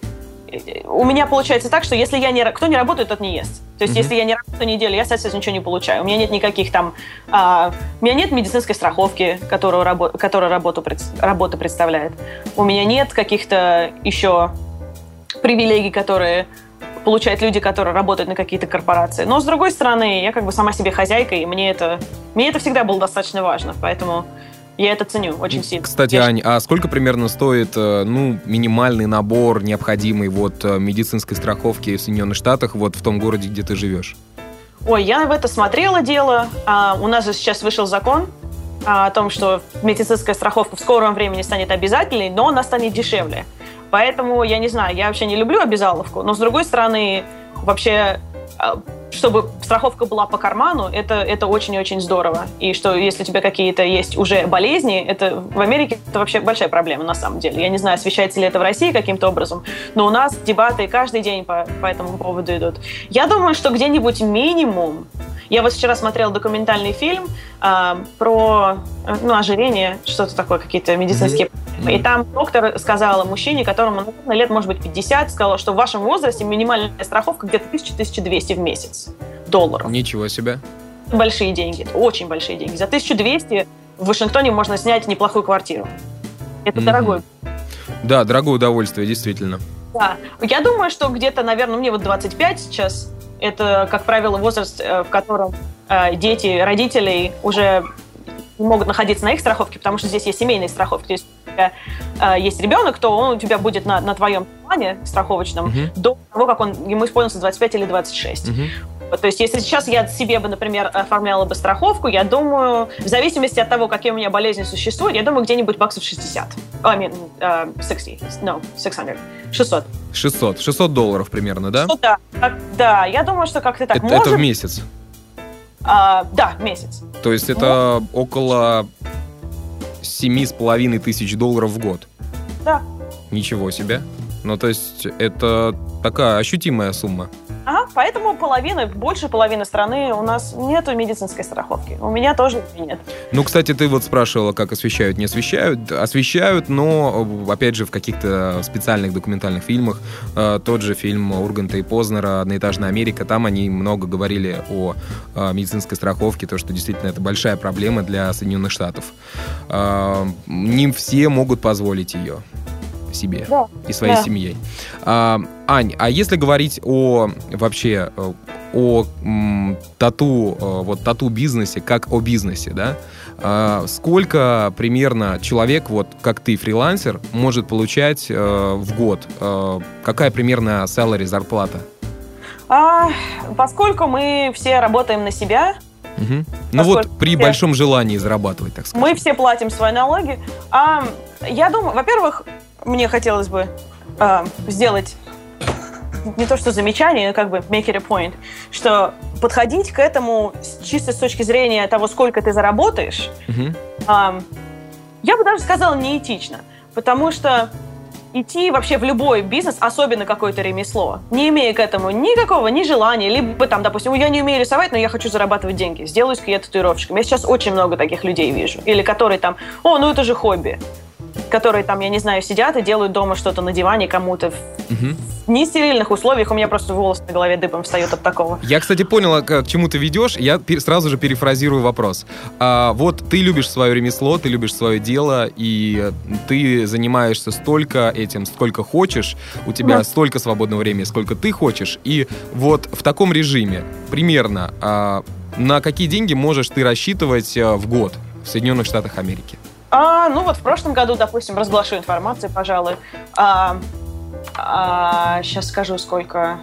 Speaker 2: у меня получается так, что если я не... Кто не работает, тот не ест. То есть, mm-hmm. если я не работаю неделю, я, соответственно, ничего не получаю. У меня нет никаких там... А, у меня нет медицинской страховки, которую, рабо, которая работу, работа представляет. У меня нет каких-то еще привилегий, которые получают люди, которые работают на какие-то корпорации. Но, с другой стороны, я как бы сама себе хозяйка, и мне это, мне это всегда было достаточно важно. Поэтому я это ценю очень сильно.
Speaker 1: Кстати, я... Ань, а сколько примерно стоит э, ну, минимальный набор необходимый вот э, медицинской страховки в Соединенных Штатах вот в том городе, где ты живешь?
Speaker 2: Ой, я в это смотрела дело. А, у нас же сейчас вышел закон а, о том, что медицинская страховка в скором времени станет обязательной, но она станет дешевле. Поэтому, я не знаю, я вообще не люблю обязаловку, но с другой стороны, вообще а, чтобы страховка была по карману, это, это очень и очень здорово. И что если у тебя какие-то есть уже болезни, это в Америке это вообще большая проблема на самом деле. Я не знаю, освещается ли это в России каким-то образом, но у нас дебаты каждый день по, по этому поводу идут. Я думаю, что где-нибудь минимум я вот вчера смотрела документальный фильм э, про ну, ожирение, что-то такое, какие-то медицинские... Mm-hmm. И там доктор сказала мужчине, которому ну, лет, может быть, 50, сказала, что в вашем возрасте минимальная страховка где-то 1000-1200 в месяц долларов.
Speaker 1: Ничего себе.
Speaker 2: Большие деньги, очень большие деньги. За 1200 в Вашингтоне можно снять неплохую квартиру. Это mm-hmm. дорогой.
Speaker 1: Да, дорогое удовольствие, действительно.
Speaker 2: Да. Я думаю, что где-то, наверное, мне вот 25 сейчас, это, как правило, возраст, э, в котором э, дети родителей уже могут находиться на их страховке, потому что здесь есть семейные страховки. То есть у тебя э, есть ребенок, то он у тебя будет на, на твоем плане страховочном uh-huh. до того, как он ему исполнится 25 или 26. Uh-huh. То есть, если сейчас я себе бы, например, оформляла бы страховку, я думаю, в зависимости от того, какие у меня болезни существуют, я думаю, где-нибудь баксов 60. I mean, uh, 60. No, 600. 600.
Speaker 1: 600. 600 долларов примерно, да?
Speaker 2: Ну, да. Да, я думаю, что как-то так
Speaker 1: это,
Speaker 2: может...
Speaker 1: Это в месяц?
Speaker 2: А, да, в месяц.
Speaker 1: То есть, это ну, около семи с половиной тысяч долларов в год?
Speaker 2: Да.
Speaker 1: Ничего себе. Ну, то есть, это такая ощутимая сумма.
Speaker 2: Ага, поэтому половина, больше половины страны у нас нету медицинской страховки. У меня тоже нет.
Speaker 1: Ну, кстати, ты вот спрашивала, как освещают, не освещают. Освещают, но, опять же, в каких-то специальных документальных фильмах. Э, тот же фильм Урганта и Познера «Одноэтажная Америка», там они много говорили о э, медицинской страховке, то, что действительно это большая проблема для Соединенных Штатов. Э, не все могут позволить ее себе да. и своей да. семьей. А, Ань, а если говорить о вообще о м, тату, э, вот тату-бизнесе, как о бизнесе, да, а, сколько примерно человек, вот как ты, фрилансер, может получать а, в год? А, какая примерно salary, зарплата?
Speaker 2: А, поскольку мы все работаем на себя,
Speaker 1: Угу. Ну вот при все, большом желании зарабатывать, так сказать.
Speaker 2: Мы все платим свои налоги. А, я думаю, во-первых, мне хотелось бы э, сделать не то что замечание, как бы make it a point, что подходить к этому чисто с точки зрения того, сколько ты заработаешь, mm-hmm. э, я бы даже сказала неэтично, потому что идти вообще в любой бизнес, особенно какое-то ремесло, не имея к этому никакого ни желания, либо там, допустим, я не умею рисовать, но я хочу зарабатывать деньги, сделаюсь я татуировщиком. Я сейчас очень много таких людей вижу. Или которые там, о, ну это же хобби которые там, я не знаю, сидят и делают дома что-то на диване кому-то угу. в нестерильных условиях. У меня просто волосы на голове дыбом встают от такого.
Speaker 1: Я, кстати, поняла, к чему ты ведешь. Я сразу же перефразирую вопрос. А, вот ты любишь свое ремесло, ты любишь свое дело, и ты занимаешься столько этим, сколько хочешь. У тебя да. столько свободного времени, сколько ты хочешь. И вот в таком режиме примерно а, на какие деньги можешь ты рассчитывать а, в год в Соединенных Штатах Америки?
Speaker 2: А, ну вот в прошлом году, допустим, разглашу информацию, пожалуй. А, а, сейчас скажу, сколько.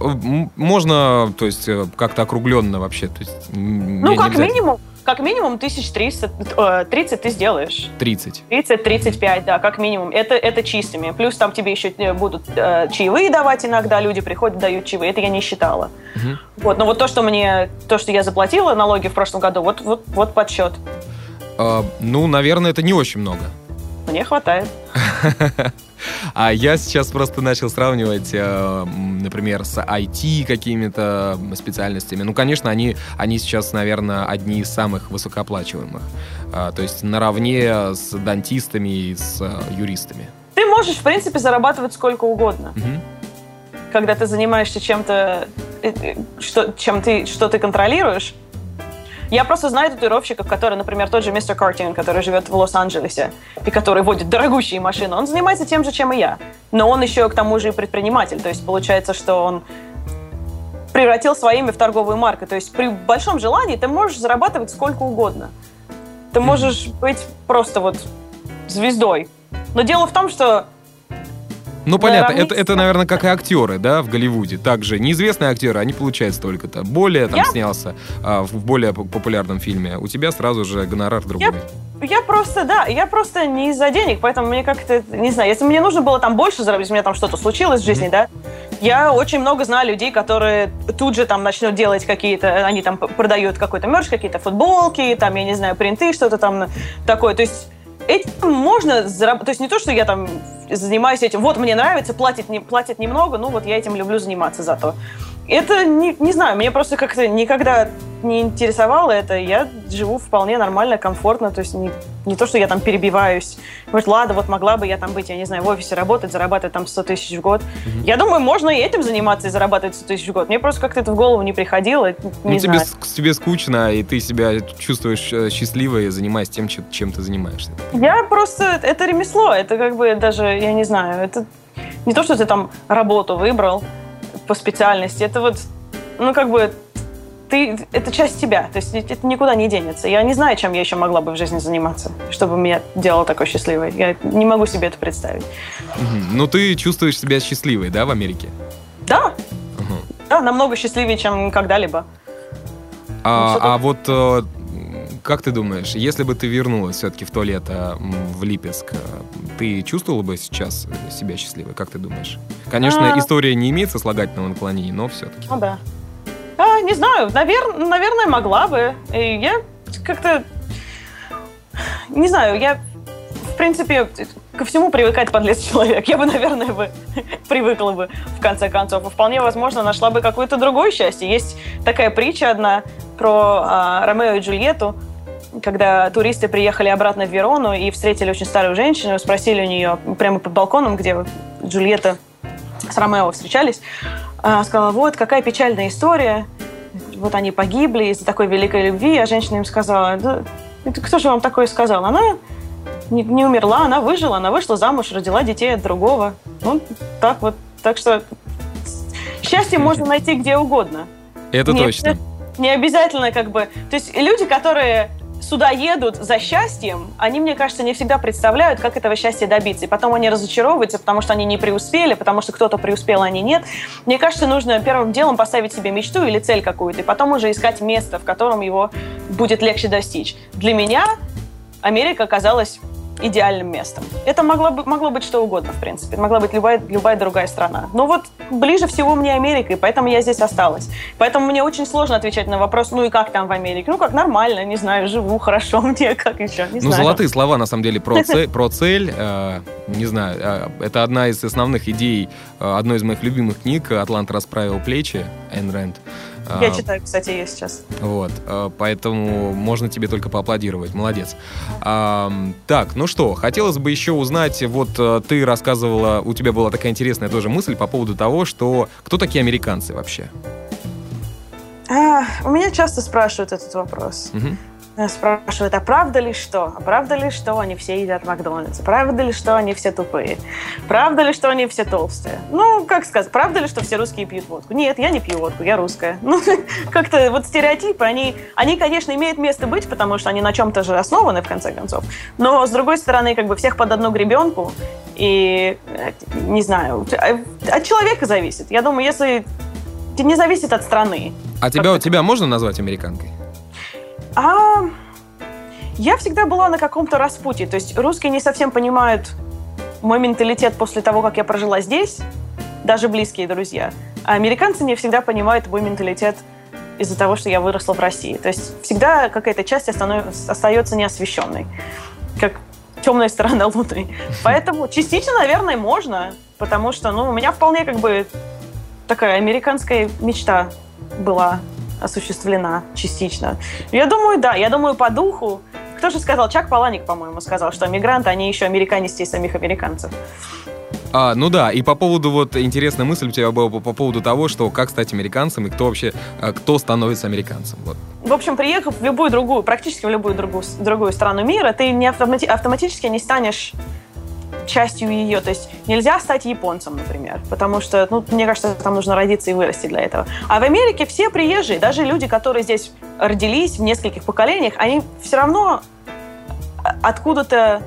Speaker 1: Можно, то есть, э, как-то округленно вообще. То есть,
Speaker 2: ну, как минимум, как минимум 1300, 30 э, ты сделаешь.
Speaker 1: 30?
Speaker 2: 30-35, да, как минимум. Это, это чистыми. Плюс там тебе еще э, будут э, чаевые давать иногда, люди приходят, дают чаевые. Это я не считала. Угу. Вот, но вот то, что мне, то, что я заплатила налоги в прошлом году, вот, вот, вот подсчет.
Speaker 1: А, ну, наверное, это не очень много.
Speaker 2: Мне хватает.
Speaker 1: А я сейчас просто начал сравнивать, э, например, с IT какими-то специальностями. Ну, конечно, они, они сейчас, наверное, одни из самых высокооплачиваемых. А, то есть наравне с дантистами и с э, юристами.
Speaker 2: Ты можешь, в принципе, зарабатывать сколько угодно. Угу. Когда ты занимаешься чем-то, э, что, чем ты, что ты контролируешь, я просто знаю татуировщиков, которые, например, тот же мистер Картин, который живет в Лос-Анджелесе и который водит дорогущие машины, он занимается тем же, чем и я. Но он еще к тому же и предприниматель. То есть получается, что он превратил свое имя в торговую марку. То есть при большом желании ты можешь зарабатывать сколько угодно. Ты можешь быть просто вот звездой. Но дело в том, что
Speaker 1: ну, понятно, это, это, наверное, как и актеры, да, в Голливуде. Также неизвестные актеры, они получают столько-то. Более там я... снялся а, в более популярном фильме. У тебя сразу же гонорар другой.
Speaker 2: Я, я просто, да, я просто не из-за денег, поэтому мне как-то, не знаю, если мне нужно было там больше заработать, у меня там что-то случилось в жизни, mm-hmm. да, я очень много знаю людей, которые тут же там начнут делать какие-то, они там продают какой-то мерч, какие-то футболки, там, я не знаю, принты, что-то там такое. То есть этим можно заработать. То есть не то, что я там занимаюсь этим, вот мне нравится, платит, не, платит немного, ну вот я этим люблю заниматься зато. Это, не, не знаю, мне просто как-то никогда не интересовало это. Я живу вполне нормально, комфортно. То есть не, не то, что я там перебиваюсь. Вот, ладно, вот могла бы я там быть, я не знаю, в офисе работать, зарабатывать там 100 тысяч в год. Угу. Я думаю, можно и этим заниматься и зарабатывать 100 тысяч в год. Мне просто как-то это в голову не приходило. Не
Speaker 1: ну, тебе, тебе скучно, и ты себя чувствуешь э, счастливой, занимаясь тем, чем ты занимаешься.
Speaker 2: Я просто... Это ремесло. Это как бы даже, я не знаю, это не то, что ты там работу выбрал, по специальности. Это вот, ну, как бы, ты, это часть тебя, то есть это никуда не денется. Я не знаю, чем я еще могла бы в жизни заниматься, чтобы меня делало такой счастливой. Я не могу себе это представить.
Speaker 1: Ну, ты чувствуешь себя счастливой, да, в Америке?
Speaker 2: Да. Угу. Да, намного счастливее, чем когда-либо.
Speaker 1: А, ну, а вот э, как ты думаешь, если бы ты вернулась все-таки в туалет а, в Липецк, а, ты чувствовала бы сейчас себя счастливой? Как ты думаешь? Конечно, а... история не имеет сослагательного наклонения, но все-таки.
Speaker 2: Ну да. А, не знаю, навер... наверное, могла бы. И я как-то... Не знаю, я в принципе, ко всему привыкает подлец человек. Я бы, наверное, бы привыкла бы, в конце концов. И вполне возможно, нашла бы какое-то другое счастье. Есть такая притча одна про а, Ромео и Джульетту когда туристы приехали обратно в Верону и встретили очень старую женщину, спросили у нее прямо под балконом, где Джульетта с Ромео встречались, а, сказала, вот, какая печальная история, вот они погибли из-за такой великой любви, а женщина им сказала, да, кто же вам такое сказал? Она не, не умерла, она выжила, она вышла замуж, родила детей от другого. Ну, так вот. Так что счастье можно найти где угодно.
Speaker 1: Это не точно.
Speaker 2: Не обязательно как бы... То есть люди, которые сюда едут за счастьем, они, мне кажется, не всегда представляют, как этого счастья добиться. И потом они разочаровываются, потому что они не преуспели, потому что кто-то преуспел, а они нет. Мне кажется, нужно первым делом поставить себе мечту или цель какую-то, и потом уже искать место, в котором его будет легче достичь. Для меня Америка оказалась идеальным местом. Это могло, бы, могло быть что угодно, в принципе. Могла быть любая, любая другая страна. Но вот ближе всего мне Америка, и поэтому я здесь осталась. Поэтому мне очень сложно отвечать на вопрос, ну и как там в Америке? Ну как, нормально, не знаю, живу хорошо, мне как еще, не
Speaker 1: ну,
Speaker 2: знаю.
Speaker 1: золотые слова, на самом деле, про цель. Про цель э, не знаю, э, это одна из основных идей э, одной из моих любимых книг «Атлант расправил плечи» Айн Рэнд.
Speaker 2: Я а, читаю, кстати, ее сейчас.
Speaker 1: Вот, а, поэтому можно тебе только поаплодировать. Молодец. А, так, ну что, хотелось бы еще узнать, вот э, ты рассказывала, у тебя была такая интересная тоже мысль по поводу того, что кто такие американцы вообще?
Speaker 2: А, у меня часто спрашивают этот вопрос. Угу спрашивают, а правда ли что? А правда ли что они все едят Макдональдс? Правда ли что они все тупые? Правда ли что они все толстые? Ну, как сказать, правда ли, что все русские пьют водку? Нет, я не пью водку, я русская. Ну, как-то вот стереотипы, они, они, конечно, имеют место быть, потому что они на чем-то же основаны, в конце концов. Но, с другой стороны, как бы всех под одну гребенку, и, э, не знаю, от человека зависит. Я думаю, если... Не зависит от страны.
Speaker 1: А тебя, тебя можно назвать американкой?
Speaker 2: А я всегда была на каком-то распутье. То есть русские не совсем понимают мой менталитет после того, как я прожила здесь, даже близкие друзья. А американцы не всегда понимают мой менталитет из-за того, что я выросла в России. То есть всегда какая-то часть остается неосвещенной, как темная сторона Луны. Поэтому частично, наверное, можно, потому что ну, у меня вполне как бы такая американская мечта была осуществлена частично. Я думаю, да. Я думаю, по духу. Кто же сказал? Чак Паланик, по-моему, сказал, что мигранты, они еще американистее самих американцев.
Speaker 1: А, ну да, и по поводу, вот, интересная мысль у тебя была по, по поводу того, что как стать американцем и кто вообще, а, кто становится американцем. Вот.
Speaker 2: В общем, приехав в любую другую, практически в любую другую, другую страну мира, ты не автомати- автоматически не станешь частью ее. То есть нельзя стать японцем, например, потому что, ну, мне кажется, там нужно родиться и вырасти для этого. А в Америке все приезжие, даже люди, которые здесь родились в нескольких поколениях, они все равно откуда-то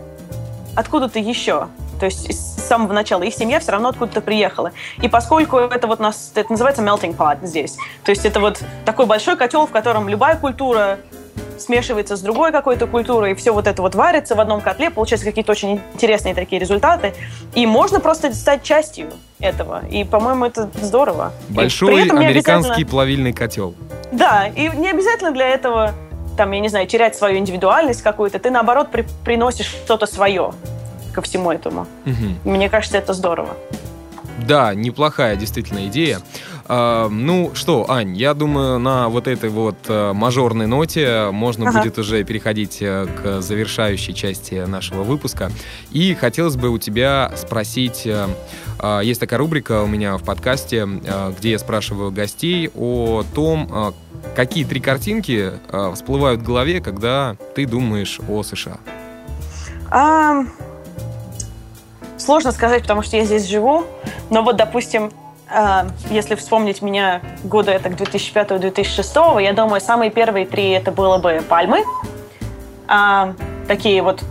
Speaker 2: откуда-то еще. То есть с самого начала их семья все равно откуда-то приехала. И поскольку это вот нас, это называется melting pot здесь, то есть это вот такой большой котел, в котором любая культура смешивается с другой какой-то культурой, и все вот это вот варится в одном котле, получаются какие-то очень интересные такие результаты. И можно просто стать частью этого. И, по-моему, это здорово.
Speaker 1: Большой американский обязательно... плавильный котел.
Speaker 2: Да, и не обязательно для этого там, я не знаю, терять свою индивидуальность какую-то, ты, наоборот, при приносишь что-то свое ко всему этому. Угу. Мне кажется, это здорово.
Speaker 1: Да, неплохая действительно идея. А, ну что, Ань, я думаю, на вот этой вот а, мажорной ноте можно ага. будет уже переходить а, к завершающей части нашего выпуска. И хотелось бы у тебя спросить, а, есть такая рубрика у меня в подкасте, а, где я спрашиваю гостей о том, а, какие три картинки а, всплывают в голове, когда ты думаешь о США.
Speaker 2: А, сложно сказать, потому что я здесь живу. Но вот, допустим, если вспомнить меня года это 2005-2006, я думаю, самые первые три это было бы пальмы. А, такие вот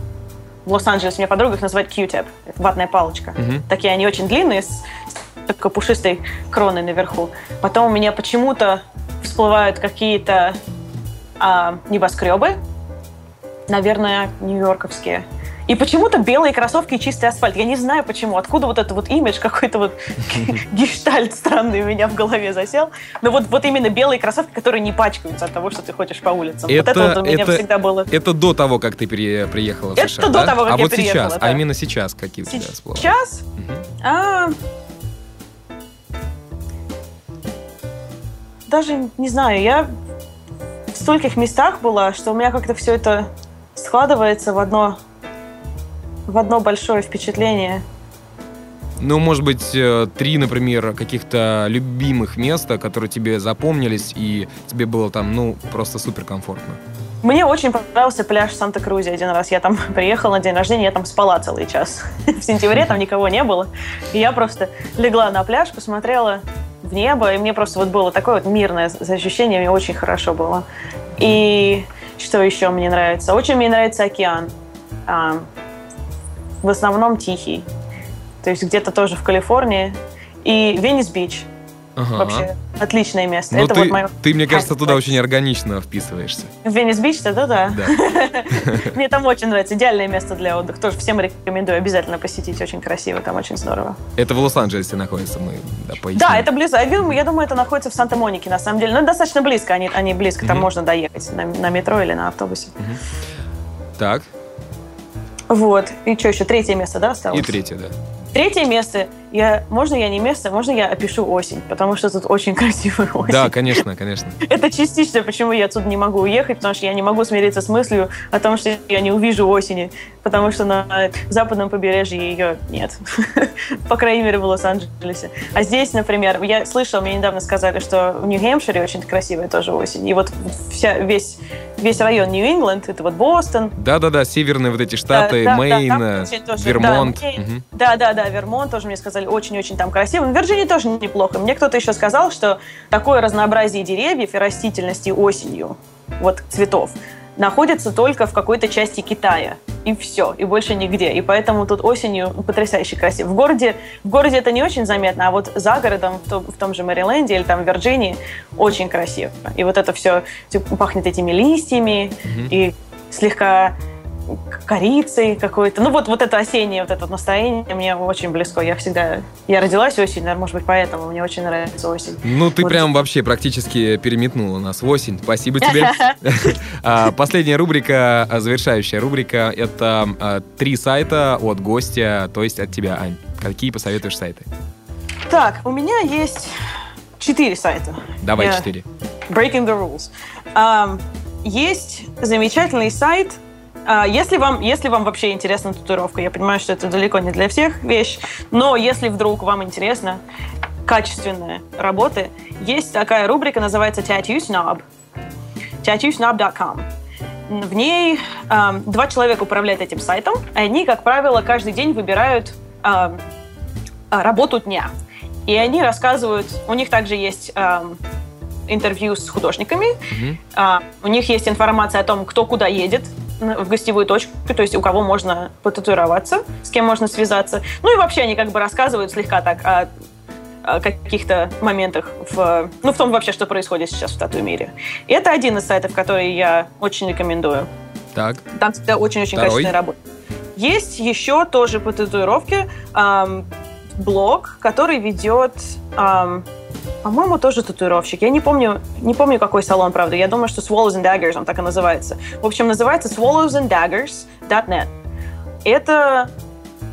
Speaker 2: в Лос-Анджелесе меня подруга их называет Q-tip. Ватная палочка. Mm-hmm. Такие они очень длинные, с, с такой пушистой кроной наверху. Потом у меня почему-то всплывают какие-то а, небоскребы, наверное, нью-йорковские. И почему-то белые кроссовки и чистый асфальт. Я не знаю почему. Откуда вот этот вот имидж, какой-то вот гештальт странный у меня в голове засел. Но вот, вот именно белые кроссовки, которые не пачкаются от того, что ты ходишь по улицам.
Speaker 1: Это,
Speaker 2: вот это вот у меня
Speaker 1: это,
Speaker 2: всегда было.
Speaker 1: Это до того, как ты при, приехала в
Speaker 2: это
Speaker 1: США,
Speaker 2: Это до
Speaker 1: да?
Speaker 2: того, как
Speaker 1: а
Speaker 2: я
Speaker 1: вот
Speaker 2: приехала,
Speaker 1: сейчас,
Speaker 2: да.
Speaker 1: а именно сейчас какие у тебя всплывают?
Speaker 2: Сейчас? Угу. А... Даже не знаю, я в стольких местах была, что у меня как-то все это складывается в одно в одно большое впечатление.
Speaker 1: Ну, может быть, э, три, например, каких-то любимых места, которые тебе запомнились, и тебе было там, ну, просто супер комфортно.
Speaker 2: Мне очень понравился пляж Санта-Крузе один раз. Я там приехала на день рождения, я там спала целый час. В сентябре там никого не было. И я просто легла на пляж, посмотрела в небо, и мне просто вот было такое вот мирное ощущение, мне очень хорошо было. И что еще мне нравится? Очень мне нравится океан. В основном тихий. То есть где-то тоже в Калифорнии. И Венес-Бич. Ага. Вообще отличное место.
Speaker 1: Ну, это ты, вот мое... ты, мне кажется, туда очень органично вписываешься.
Speaker 2: В Венес-Бич-то, да, да. Мне там очень нравится. Идеальное место для отдыха. Тоже всем рекомендую обязательно посетить. Очень красиво, там очень здорово.
Speaker 1: Это в Лос-Анджелесе находится, мы
Speaker 2: да, Да, это близко. Я думаю, это находится в Санта-Монике, на самом деле. Но достаточно близко. Они, они близко. Там можно доехать на, на метро или на автобусе.
Speaker 1: Так.
Speaker 2: Вот. И что еще? Третье место, да, осталось?
Speaker 1: И третье, да.
Speaker 2: Третье место. Я, можно я не место, можно я опишу осень, потому что тут очень красивая осень.
Speaker 1: Да, конечно, конечно.
Speaker 2: Это частично, почему я отсюда не могу уехать, потому что я не могу смириться с мыслью о том, что я не увижу осени, потому что на западном побережье ее нет. По крайней мере, в Лос-Анджелесе. А здесь, например, я слышала, мне недавно сказали, что в Нью-Хэмпшире очень красивая тоже осень. И вот вся, весь, весь район Нью-Ингланд, это вот Бостон.
Speaker 1: Да-да-да, северные вот эти штаты, да, Мэйн, да, Вермонт.
Speaker 2: Да-да-да, Вермонт тоже мне сказали сказали, очень-очень там красиво. В Вирджинии тоже неплохо. Мне кто-то еще сказал, что такое разнообразие деревьев и растительности осенью, вот цветов, находится только в какой-то части Китая. И все, и больше нигде. И поэтому тут осенью потрясающе красиво. В городе, в городе это не очень заметно, а вот за городом, в том, в том же Мэриленде или там в Вирджинии, очень красиво. И вот это все типа, пахнет этими листьями, mm-hmm. и слегка корицей какой-то. Ну вот, вот это осеннее вот это настроение мне очень близко. Я всегда... Я родилась осенью, наверное, может быть, поэтому мне очень нравится осень.
Speaker 1: Ну, ты вот. прям вообще практически переметнула нас в осень. Спасибо тебе. А, последняя рубрика, а, завершающая рубрика, это а, три сайта от гостя, то есть от тебя, Ань. Какие посоветуешь сайты?
Speaker 2: Так, у меня есть четыре сайта.
Speaker 1: Давай четыре.
Speaker 2: Breaking the rules. есть замечательный сайт – если вам, если вам вообще интересна татуировка, я понимаю, что это далеко не для всех вещь, но если вдруг вам интересно качественные работы, есть такая рубрика, называется Tattoo Snob. TattooSnob.com. В ней э, два человека управляют этим сайтом, и они, как правило, каждый день выбирают э, работу дня. И они рассказывают, у них также есть э, интервью с художниками, mm-hmm. э, у них есть информация о том, кто куда едет, в гостевую точку, то есть у кого можно потатуироваться, с кем можно связаться. Ну и вообще они как бы рассказывают слегка так о, каких-то моментах в, ну, в том вообще, что происходит сейчас в тату-мире. И это один из сайтов, который я очень рекомендую.
Speaker 1: Так.
Speaker 2: Там всегда очень-очень качественная работа. Есть еще тоже по татуировке эм, блог, который ведет эм, по-моему, тоже татуировщик. Я не помню, не помню, какой салон, правда. Я думаю, что Swallows and Daggers, он так и называется. В общем, называется swallowsanddaggers.net. Это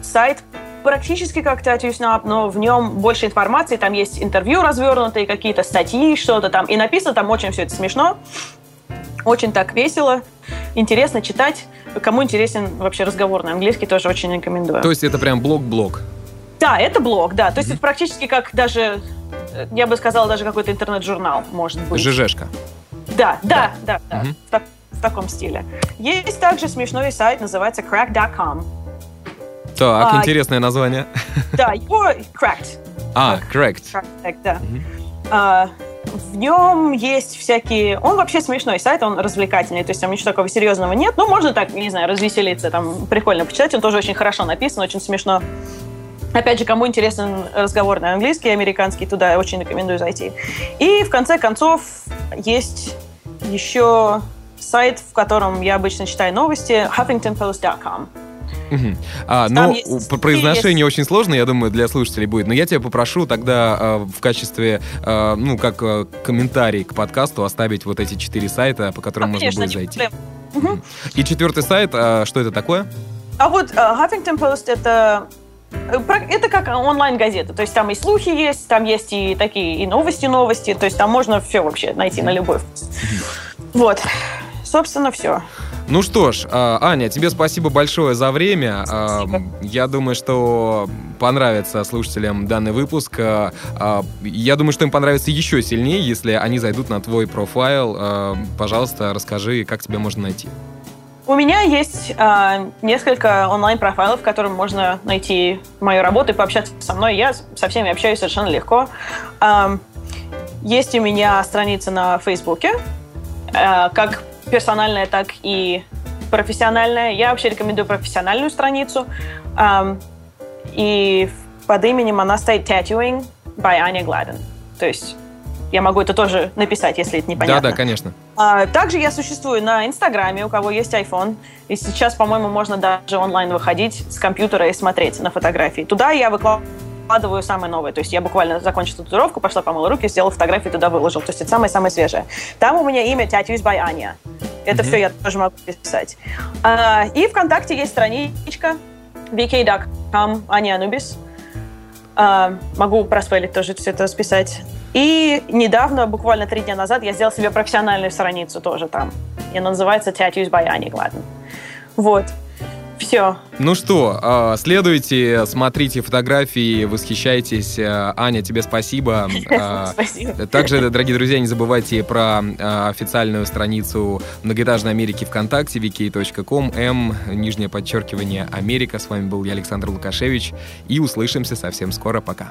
Speaker 2: сайт практически как Tattoo Snap, но в нем больше информации. Там есть интервью развернутые, какие-то статьи, что-то там. И написано там очень все это смешно. Очень так весело, интересно читать. Кому интересен вообще разговор на английский, тоже очень рекомендую.
Speaker 1: То есть это прям блог-блог?
Speaker 2: Да, это блог, да. То есть mm-hmm. это практически как даже я бы сказала, даже какой-то интернет-журнал, может быть.
Speaker 1: ЖЖшка.
Speaker 2: Да, да, да, да, угу. в, так, в таком стиле. Есть также смешной сайт, называется crack.com.
Speaker 1: Так, а, интересное название.
Speaker 2: Да, его cracked.
Speaker 1: А, cracked.
Speaker 2: cracked да. Угу. А, в нем есть всякие... Он вообще смешной сайт, он развлекательный, то есть там ничего такого серьезного нет, но можно так, не знаю, развеселиться, там прикольно почитать, он тоже очень хорошо написан, очень смешно. Опять же, кому интересен разговор на английский, американский, туда очень рекомендую зайти. И в конце концов есть еще сайт, в котором я обычно читаю новости, huffingtonpost.com.
Speaker 1: Угу. А, ну, произношение есть... очень сложно, я думаю, для слушателей будет. Но я тебя попрошу тогда э, в качестве, э, ну, как э, комментарий к подкасту оставить вот эти четыре сайта, по которым а, можно конечно, будет зайти. Угу. И четвертый сайт, э, что это такое?
Speaker 2: А вот э, Huffington Post это это как онлайн-газета, то есть там и слухи есть, там есть и такие и новости, новости, то есть там можно все вообще найти на любой вкус. Вот, собственно, все.
Speaker 1: Ну что ж, а, Аня, тебе спасибо большое за время. Спасибо. Я думаю, что понравится слушателям данный выпуск. А, я думаю, что им понравится еще сильнее, если они зайдут на твой профайл. Пожалуйста, расскажи, как тебя можно найти.
Speaker 2: У меня есть э, несколько онлайн-профайлов, в которых можно найти мою работу и пообщаться со мной. Я со всеми общаюсь совершенно легко. Э, есть у меня страница на Фейсбуке, э, как персональная, так и профессиональная. Я вообще рекомендую профессиональную страницу. Э, и под именем она стоит Tattooing by Anya Gladden. То есть я могу это тоже написать, если это непонятно.
Speaker 1: Да, да, конечно.
Speaker 2: А, также я существую на Инстаграме, у кого есть iPhone. И сейчас, по-моему, можно даже онлайн выходить с компьютера и смотреть на фотографии. Туда я выкладываю самое новое. То есть я буквально закончила татуировку, пошла помыла руки, сделала фотографию, туда выложил. То есть это самое-самое свежее. Там у меня имя Tattoos by Аня. Это mm-hmm. все я тоже могу писать. А, и ВКонтакте есть страничка vk.com Аня Анубис. А, могу проспелить тоже все это расписать. И недавно, буквально три дня назад, я сделал себе профессиональную страницу тоже там. И она называется Tattoos by Annie Gladden. Вот. Все.
Speaker 1: Ну что, а, следуйте, смотрите фотографии, восхищайтесь. А, Аня, тебе спасибо.
Speaker 2: А, спасибо.
Speaker 1: Также, дорогие друзья, не забывайте про официальную страницу Многоэтажной Америки ВКонтакте, vk.com, m, нижнее подчеркивание, Америка. С вами был я, Александр Лукашевич. И услышимся совсем скоро. Пока.